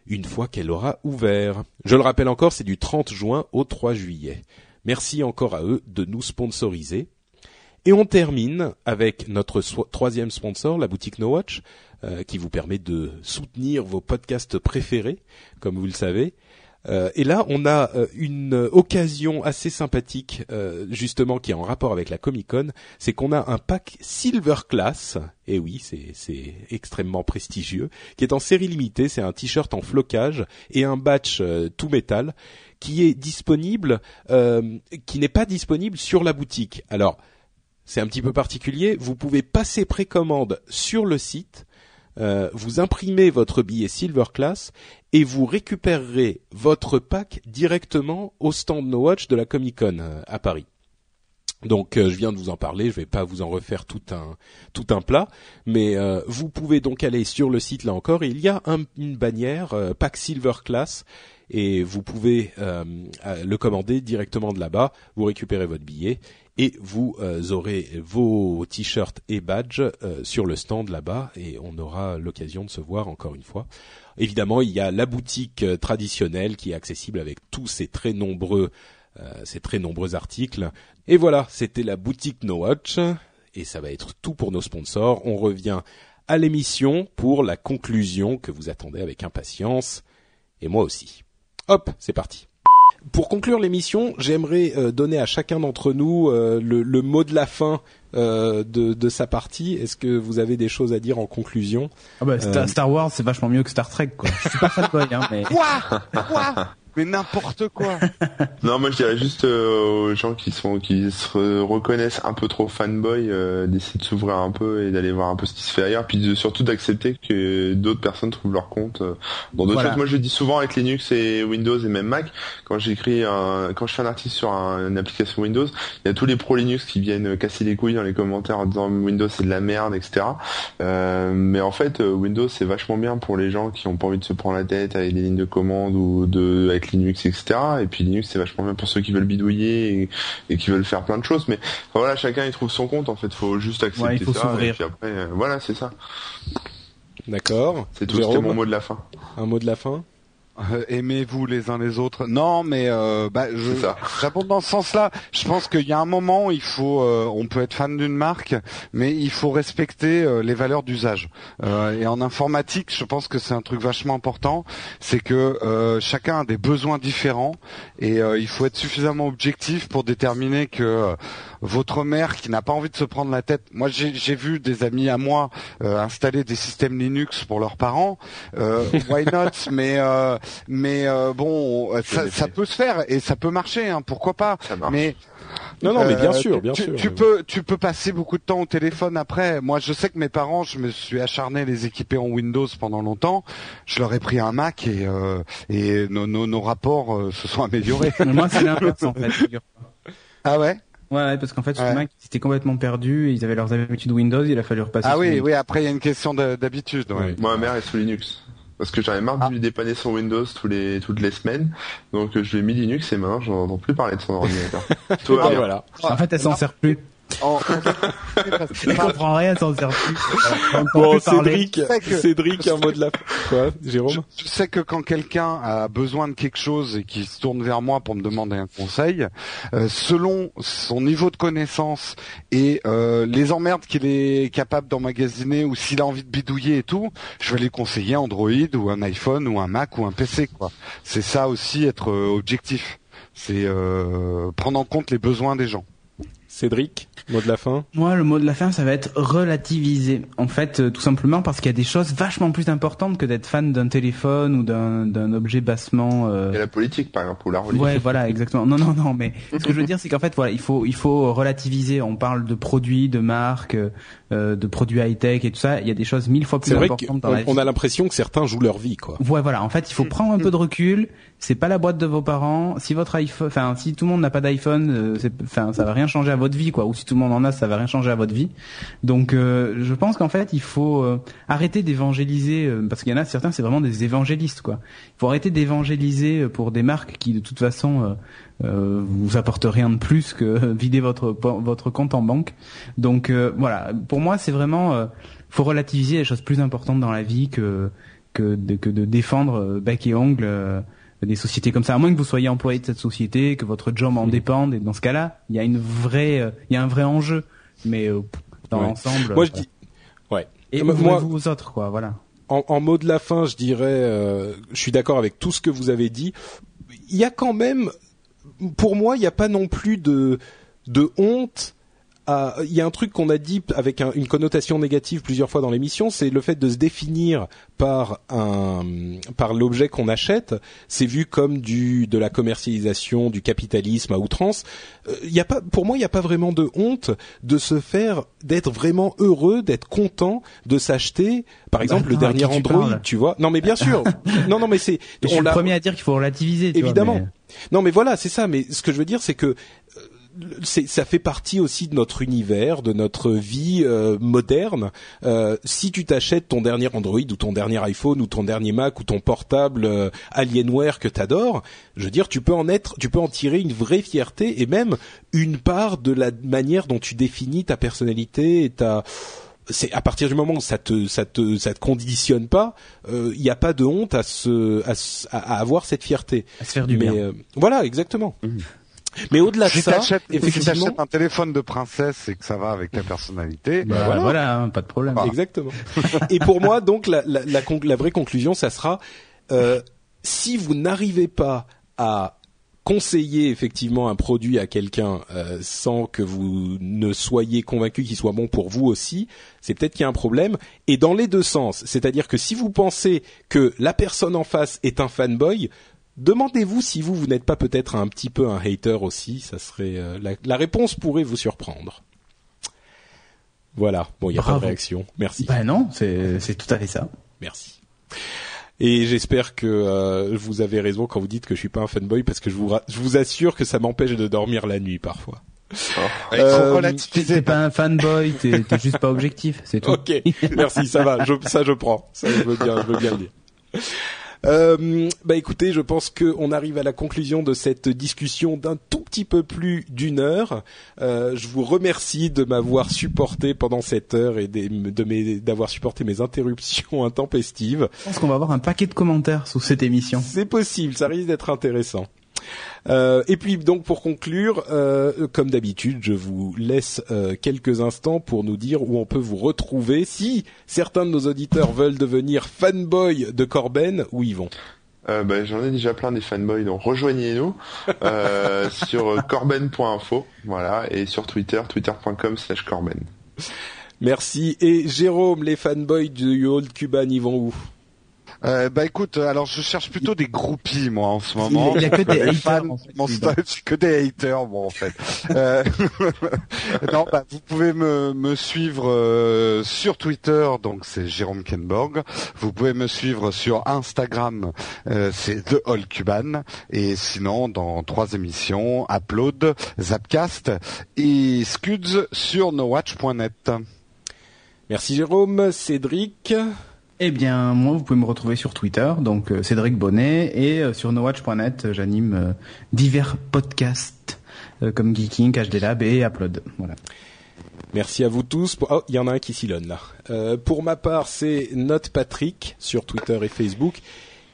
une fois qu'elle aura ouvert. Je le rappelle encore, c'est du 30 juin au 3 juillet. Merci encore à eux de nous sponsoriser. Et on termine avec notre troisième sponsor, la boutique NoWatch, qui vous permet de soutenir vos podcasts préférés, comme vous le savez. Euh, et là, on a euh, une occasion assez sympathique, euh, justement, qui est en rapport avec la Comic Con, c'est qu'on a un pack Silver Class, et oui, c'est extrêmement prestigieux, qui est en série limitée, c'est un t-shirt en flocage et un batch tout métal, qui est disponible, qui n'est pas disponible sur la boutique. Alors, c'est un petit peu particulier, vous pouvez passer précommande sur le site, euh, vous imprimez votre billet Silver Class et vous récupérerez votre pack directement au stand No Watch de la Comic Con euh, à Paris. Donc euh, je viens de vous en parler, je vais pas vous en refaire tout un tout un plat, mais vous pouvez donc aller sur le site là encore. il y a une bannière pack Silver Class et vous pouvez le commander directement de là-bas. Vous récupérez votre billet et vous euh, aurez vos t-shirts et badges euh, sur le stand là-bas et on aura l'occasion de se voir encore une fois. Évidemment, il y a la boutique euh, traditionnelle qui est accessible avec tous ces très nombreux ces très nombreux articles. Et voilà, c'était la boutique No Watch et ça va être tout pour nos sponsors. On revient à l'émission pour la conclusion que vous attendez avec impatience et moi aussi. Hop, c'est parti. Pour conclure l'émission, j'aimerais euh, donner à chacun d'entre nous euh, le, le mot de la fin euh, de, de sa partie. Est-ce que vous avez des choses à dire en conclusion? Ah bah, Star, Euh, Star Wars, c'est vachement mieux que Star Trek, quoi. Je suis pas fanboy, hein, mais... Quoi? Quoi? Mais n'importe quoi. Non, moi je dirais juste euh, aux gens qui sont qui se reconnaissent un peu trop fanboy euh, d'essayer de s'ouvrir un peu et d'aller voir un peu ce qui se fait ailleurs, puis de- surtout d'accepter que d'autres personnes trouvent leur compte euh, dans d'autres Voilà. choses. Moi je dis souvent avec Linux et Windows et même Mac. Quand j'écris un, quand je fais un article sur un- une application Windows, il y a tous les pros Linux qui viennent casser les couilles dans les commentaires en disant Windows c'est de la merde, etc. Euh, mais en fait, euh, Windows c'est vachement bien pour les gens qui ont pas envie de se prendre la tête avec des lignes de commande ou de avec Linux, etc. Et puis Linux c'est vachement bien pour ceux qui veulent bidouiller et, et qui veulent faire plein de choses. Mais enfin, voilà, chacun il trouve son compte. En fait, faut juste accepter Ouais, il faut ça. s'ouvrir. Et puis après, euh, voilà, c'est ça. D'accord. C'est tout. C'était mon mot de la fin. un mot de la fin? Euh, Aimez-vous les uns les autres. Non, mais euh, bah, je, j'abonde dans ce sens-là. Je pense qu'il y a un moment, il faut, euh, on peut être fan d'une marque, mais il faut respecter euh, les valeurs d'usage. Euh, et en informatique, je pense que c'est un truc vachement important, c'est que euh, chacun a des besoins différents et euh, il faut être suffisamment objectif pour déterminer que euh, votre mère qui n'a pas envie de se prendre la tête. Moi, j'ai j'ai vu des amis à moi euh, installer des systèmes Linux pour leurs parents. Euh, why not Mais euh, mais euh, bon, ça, ça peut se faire et ça peut marcher. Hein, pourquoi pas Ça marche. Mais Non, non, mais bien euh, sûr, tu- bien tu, sûr. Tu peux, tu peux passer beaucoup de temps au téléphone après. Moi, je sais que mes parents, je me suis acharné à les équiper en Windows pendant longtemps. Je leur ai pris un Mac et euh, et nos, nos, nos rapports euh, se sont améliorés. Moi, c'est l'inverse, en fait. ah ouais? Ouais, ouais, parce qu'en fait, sur Ouais. Mac, ils étaient complètement perdus, ils avaient leurs habitudes Windows, il a fallu repasser Ah oui, Linux. oui. Après, il y a une question de- d'habitude. Ouais. Ouais. Moi, ma mère est sous Linux. Parce que j'en ai marre de Ah. lui dépanner son Windows tous les, toutes les semaines. Donc, je lui ai mis Linux et maintenant, je n'entends plus parler de son ordinateur. Tout va Ah, bien. voilà. En fait, elle s'en sert plus. En- Elle comprend rien, plus. Bon, plus parler. Cédric, que- Cédric, un mot de la. Quoi, Jérôme Je sais que quand quelqu'un a besoin de quelque chose et qui se tourne vers moi pour me demander un conseil, euh, selon son niveau de connaissance et euh, les emmerdes qu'il est capable d'emmagasiner ou s'il a envie de bidouiller et tout, je vais lui conseiller Android ou un iPhone ou un Mac ou un PC quoi. C'est ça aussi être euh, objectif. C'est euh, prendre en compte les besoins des gens. Cédric, mot de la fin Moi, le mot de la fin, ça va être relativiser. En fait, euh, tout simplement parce qu'il y a des choses vachement plus importantes que d'être fan d'un téléphone ou d'un d'un objet bassement. euh, Et la politique, par exemple, ou la religion. Ouais, voilà, exactement. Non, non, non, mais ce que je veux dire, c'est qu'en fait, voilà, il faut, il faut relativiser. On parle de produits, de marques, euh, de produits high tech et tout ça. Il y a des choses mille fois plus C'est vrai importantes la vie. qu'on on a l'impression que certains jouent leur vie, quoi. Ouais, voilà. En fait, il faut prendre un peu de recul. C'est pas la boîte de vos parents. Si votre iPhone, enfin, si tout le monde n'a pas d'iPhone, euh, c'est- enfin, ça va rien changer à votre vie, quoi. Ou si tout le monde en a, ça va rien changer à votre vie. Donc, euh, je pense qu'en fait, il faut euh, arrêter d'évangéliser, euh, parce qu'il y en a certains, c'est vraiment des évangélistes, quoi. Il faut arrêter d'évangéliser euh, pour des marques qui, de toute façon, euh, vous apportent rien de plus que vider votre votre compte en banque. Donc, euh, voilà. Pour moi, c'est vraiment, euh, faut relativiser les choses plus importantes dans la vie que que de, que de défendre euh, bec et ongle des sociétés comme ça. À moins que vous soyez employé de cette société, que votre job en dépende. Et dans ce cas-là, il y a une vraie, il y a un vrai enjeu. Mais dans Ouais. l'ensemble. Moi, je dis, ouais. Et Moi- ouvrez-vous aux autres, quoi. Voilà. en, en mot de la fin, je dirais, euh, je suis d'accord avec tout ce que vous avez dit. Il y a quand même, pour moi, il n'y a pas non plus de de honte. À- Il y a un truc qu'on a dit avec un- une connotation négative plusieurs fois dans l'émission, c'est le fait de se définir par un par l'objet qu'on achète. C'est vu comme du de la commercialisation, du capitalisme à outrance. Euh, Il y a pas, pour moi, il n'y a pas vraiment de honte de se faire, d'être vraiment heureux, d'être content de s'acheter, par exemple, attends, le dernier tu Android, tu vois. Non, mais bien sûr. non, non, mais c'est. Je suis on le premier à dire qu'il faut relativiser. tu vois, Évidemment. mais- Non, mais voilà, c'est ça. Mais ce que je veux dire, c'est que euh, ça fait partie aussi de notre univers, de notre vie euh, moderne. Euh, si tu t'achètes ton dernier Android ou ton dernier iPhone ou ton dernier Mac ou ton portable euh, Alienware que t'adores, je veux dire, tu peux en être, tu peux en tirer une vraie fierté et même une part de la manière dont tu définis ta personnalité et ta c'est à partir du moment où ça te ça te ça te conditionne pas, il n'y a pas de honte à se à, à- avoir cette fierté. À se faire du Mais bien. euh, voilà, exactement. Mais au-delà de Si ça, t'achètes si effectivement, t'achètes un téléphone de princesse et que ça va avec ta personnalité, Bah, voilà. voilà, hein, pas de problème. exactement. Et pour moi, donc la la, la, conc- la vraie conclusion, ça sera euh, si vous n'arrivez pas à conseiller effectivement un produit à quelqu'un euh, sans que vous ne soyez convaincu qu'il soit bon pour vous aussi, c'est peut-être qu'il y a un problème. Et dans les deux sens, c'est-à-dire que si vous pensez que la personne en face est un fanboy, demandez-vous si vous vous n'êtes pas peut-être un petit peu un hater aussi. Ça serait euh, la, la réponse pourrait vous surprendre. Voilà. Bon, il n'y a pas de réaction. Merci. Ben non, c'est tout à fait ça. Merci. Et j'espère que euh, vous avez raison quand vous dites que je suis pas un fanboy parce que je vous ra- je vous assure que ça m'empêche de dormir la nuit parfois. Il Euh. T'es pas un fanboy, t'es t'es juste pas objectif, c'est tout. Ok, merci, ça va, je, ça je prends, ça je veux bien, je veux bien le dire. Euh, bah écoutez, je pense qu'on arrive à la conclusion de cette discussion d'un tout petit peu plus d'une heure. Euh, je vous remercie de m'avoir supporté pendant cette heure et des- de mes- d'avoir supporté mes interruptions intempestives. Je pense qu'on va avoir un paquet de commentaires sous cette émission. C'est possible, ça risque d'être intéressant. Euh, et puis donc pour conclure, euh, comme d'habitude, je vous laisse euh, quelques instants pour nous dire où on peut vous retrouver. Si certains de nos auditeurs veulent devenir fanboy de Corben, où ils vont? Euh, bah, J'en ai déjà plein des fanboys, donc rejoignez-nous sur corben.info, voilà, et sur Twitter, twitter.com slash corben. Merci. Et Jérôme, les fanboys du Old Cuban, ils vont où? Euh, bah écoute, alors je cherche plutôt des groupies moi en ce moment. Il y a que des Les haters, fans, en fait, mon style, c'est que des haters, bon en fait. Euh, non, bah, vous pouvez me, me suivre euh, sur Twitter, donc c'est Jérôme Kenborg. Vous pouvez me suivre sur Instagram, euh, c'est The All Cuban. Et sinon, dans trois émissions, Upload, Zapcast et Scuds sur nowatch.net. Merci Jérôme. Cédric? Eh bien, moi, vous pouvez me retrouver sur Twitter, donc euh, Cédric Bonnet, et euh, sur nowatch.net, euh, j'anime divers podcasts comme Geeking, HD Lab et Upload. Voilà. Merci à vous tous. Oh, il y en a un qui s'ilonne là. Pour ma part, c'est Note Patrick sur Twitter et Facebook.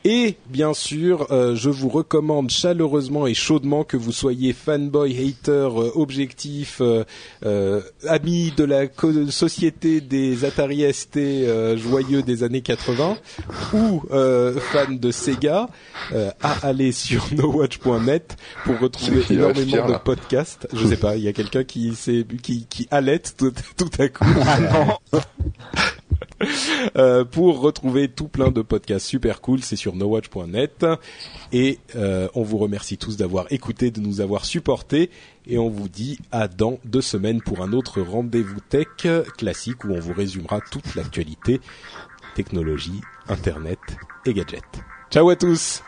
Et bien sûr, euh, je vous recommande chaleureusement et chaudement que vous soyez fanboy, hater, euh, objectif, euh, euh, ami de la co- société des Atari ST euh, joyeux des années 80 ou euh, fan de Sega, euh, à aller sur nowatch.net pour retrouver énormément de podcasts. Je sais pas, il y a quelqu'un qui, s'est- qui, qui halète tout, tout à coup. Euh, pour retrouver tout plein de podcasts super cool, c'est sur nowatch.net. Et euh, on vous remercie tous d'avoir écouté, de nous avoir supportés. Et on vous dit à dans deux semaines pour un autre rendez-vous tech classique où on vous résumera toute l'actualité, technologie, internet et gadgets. Ciao à tous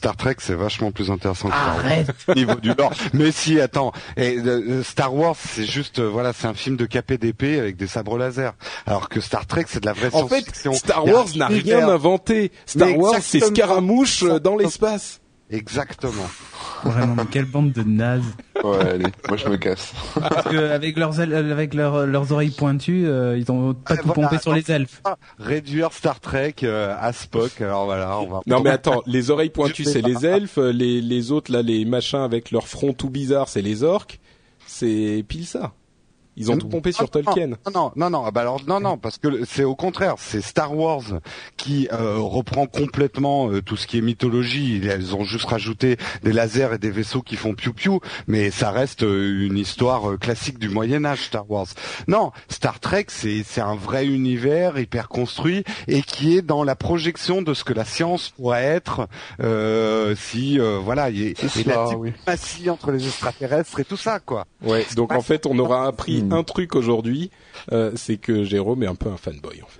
Star Trek, c'est vachement plus intéressant que Star Wars. Arrête niveau du lore. Mais si, attends. Et, euh, Star Wars, c'est juste, euh, voilà, c'est un film de KPDP avec des sabres laser. Alors que Star Trek, c'est de la vraie En fait, science-fiction. Star Wars n'a rien inventé. Star Mais Wars, c'est. Scaramouche euh, dans l'espace. Exactement. Vraiment, mais quelle bande de nazes. Ouais, allez, moi je me casse. Parce que avec leurs ailes- avec leurs leurs oreilles pointues, euh, ils ont pas Ouais, tout voilà, pompé sur les elfes. Réduire Star Trek euh, à Spock. Alors voilà, on va. Non mais attends, les oreilles pointues c'est les elfes, les les autres là les machins avec leur front tout bizarre c'est les orques. C'est pile ça. Ils ont tout pompé sur Non, Tolkien. Non, non, non, non. Ah bah alors non, non, parce que c'est au contraire, c'est Star Wars qui euh, reprend complètement euh, tout ce qui est mythologie. Elles ont juste rajouté des lasers et des vaisseaux qui font piou piou, mais ça reste euh, une histoire euh, classique du Moyen Âge, Star Wars. Non, Star Trek, c'est c'est un vrai univers hyper construit et qui est dans la projection de ce que la science pourrait être euh, si euh, voilà, il y a- la oui. entre les extraterrestres et tout ça, quoi. Ouais. Donc en fait on aura appris. Un truc aujourd'hui, euh, c'est que Jérôme est un peu un fanboy en fait.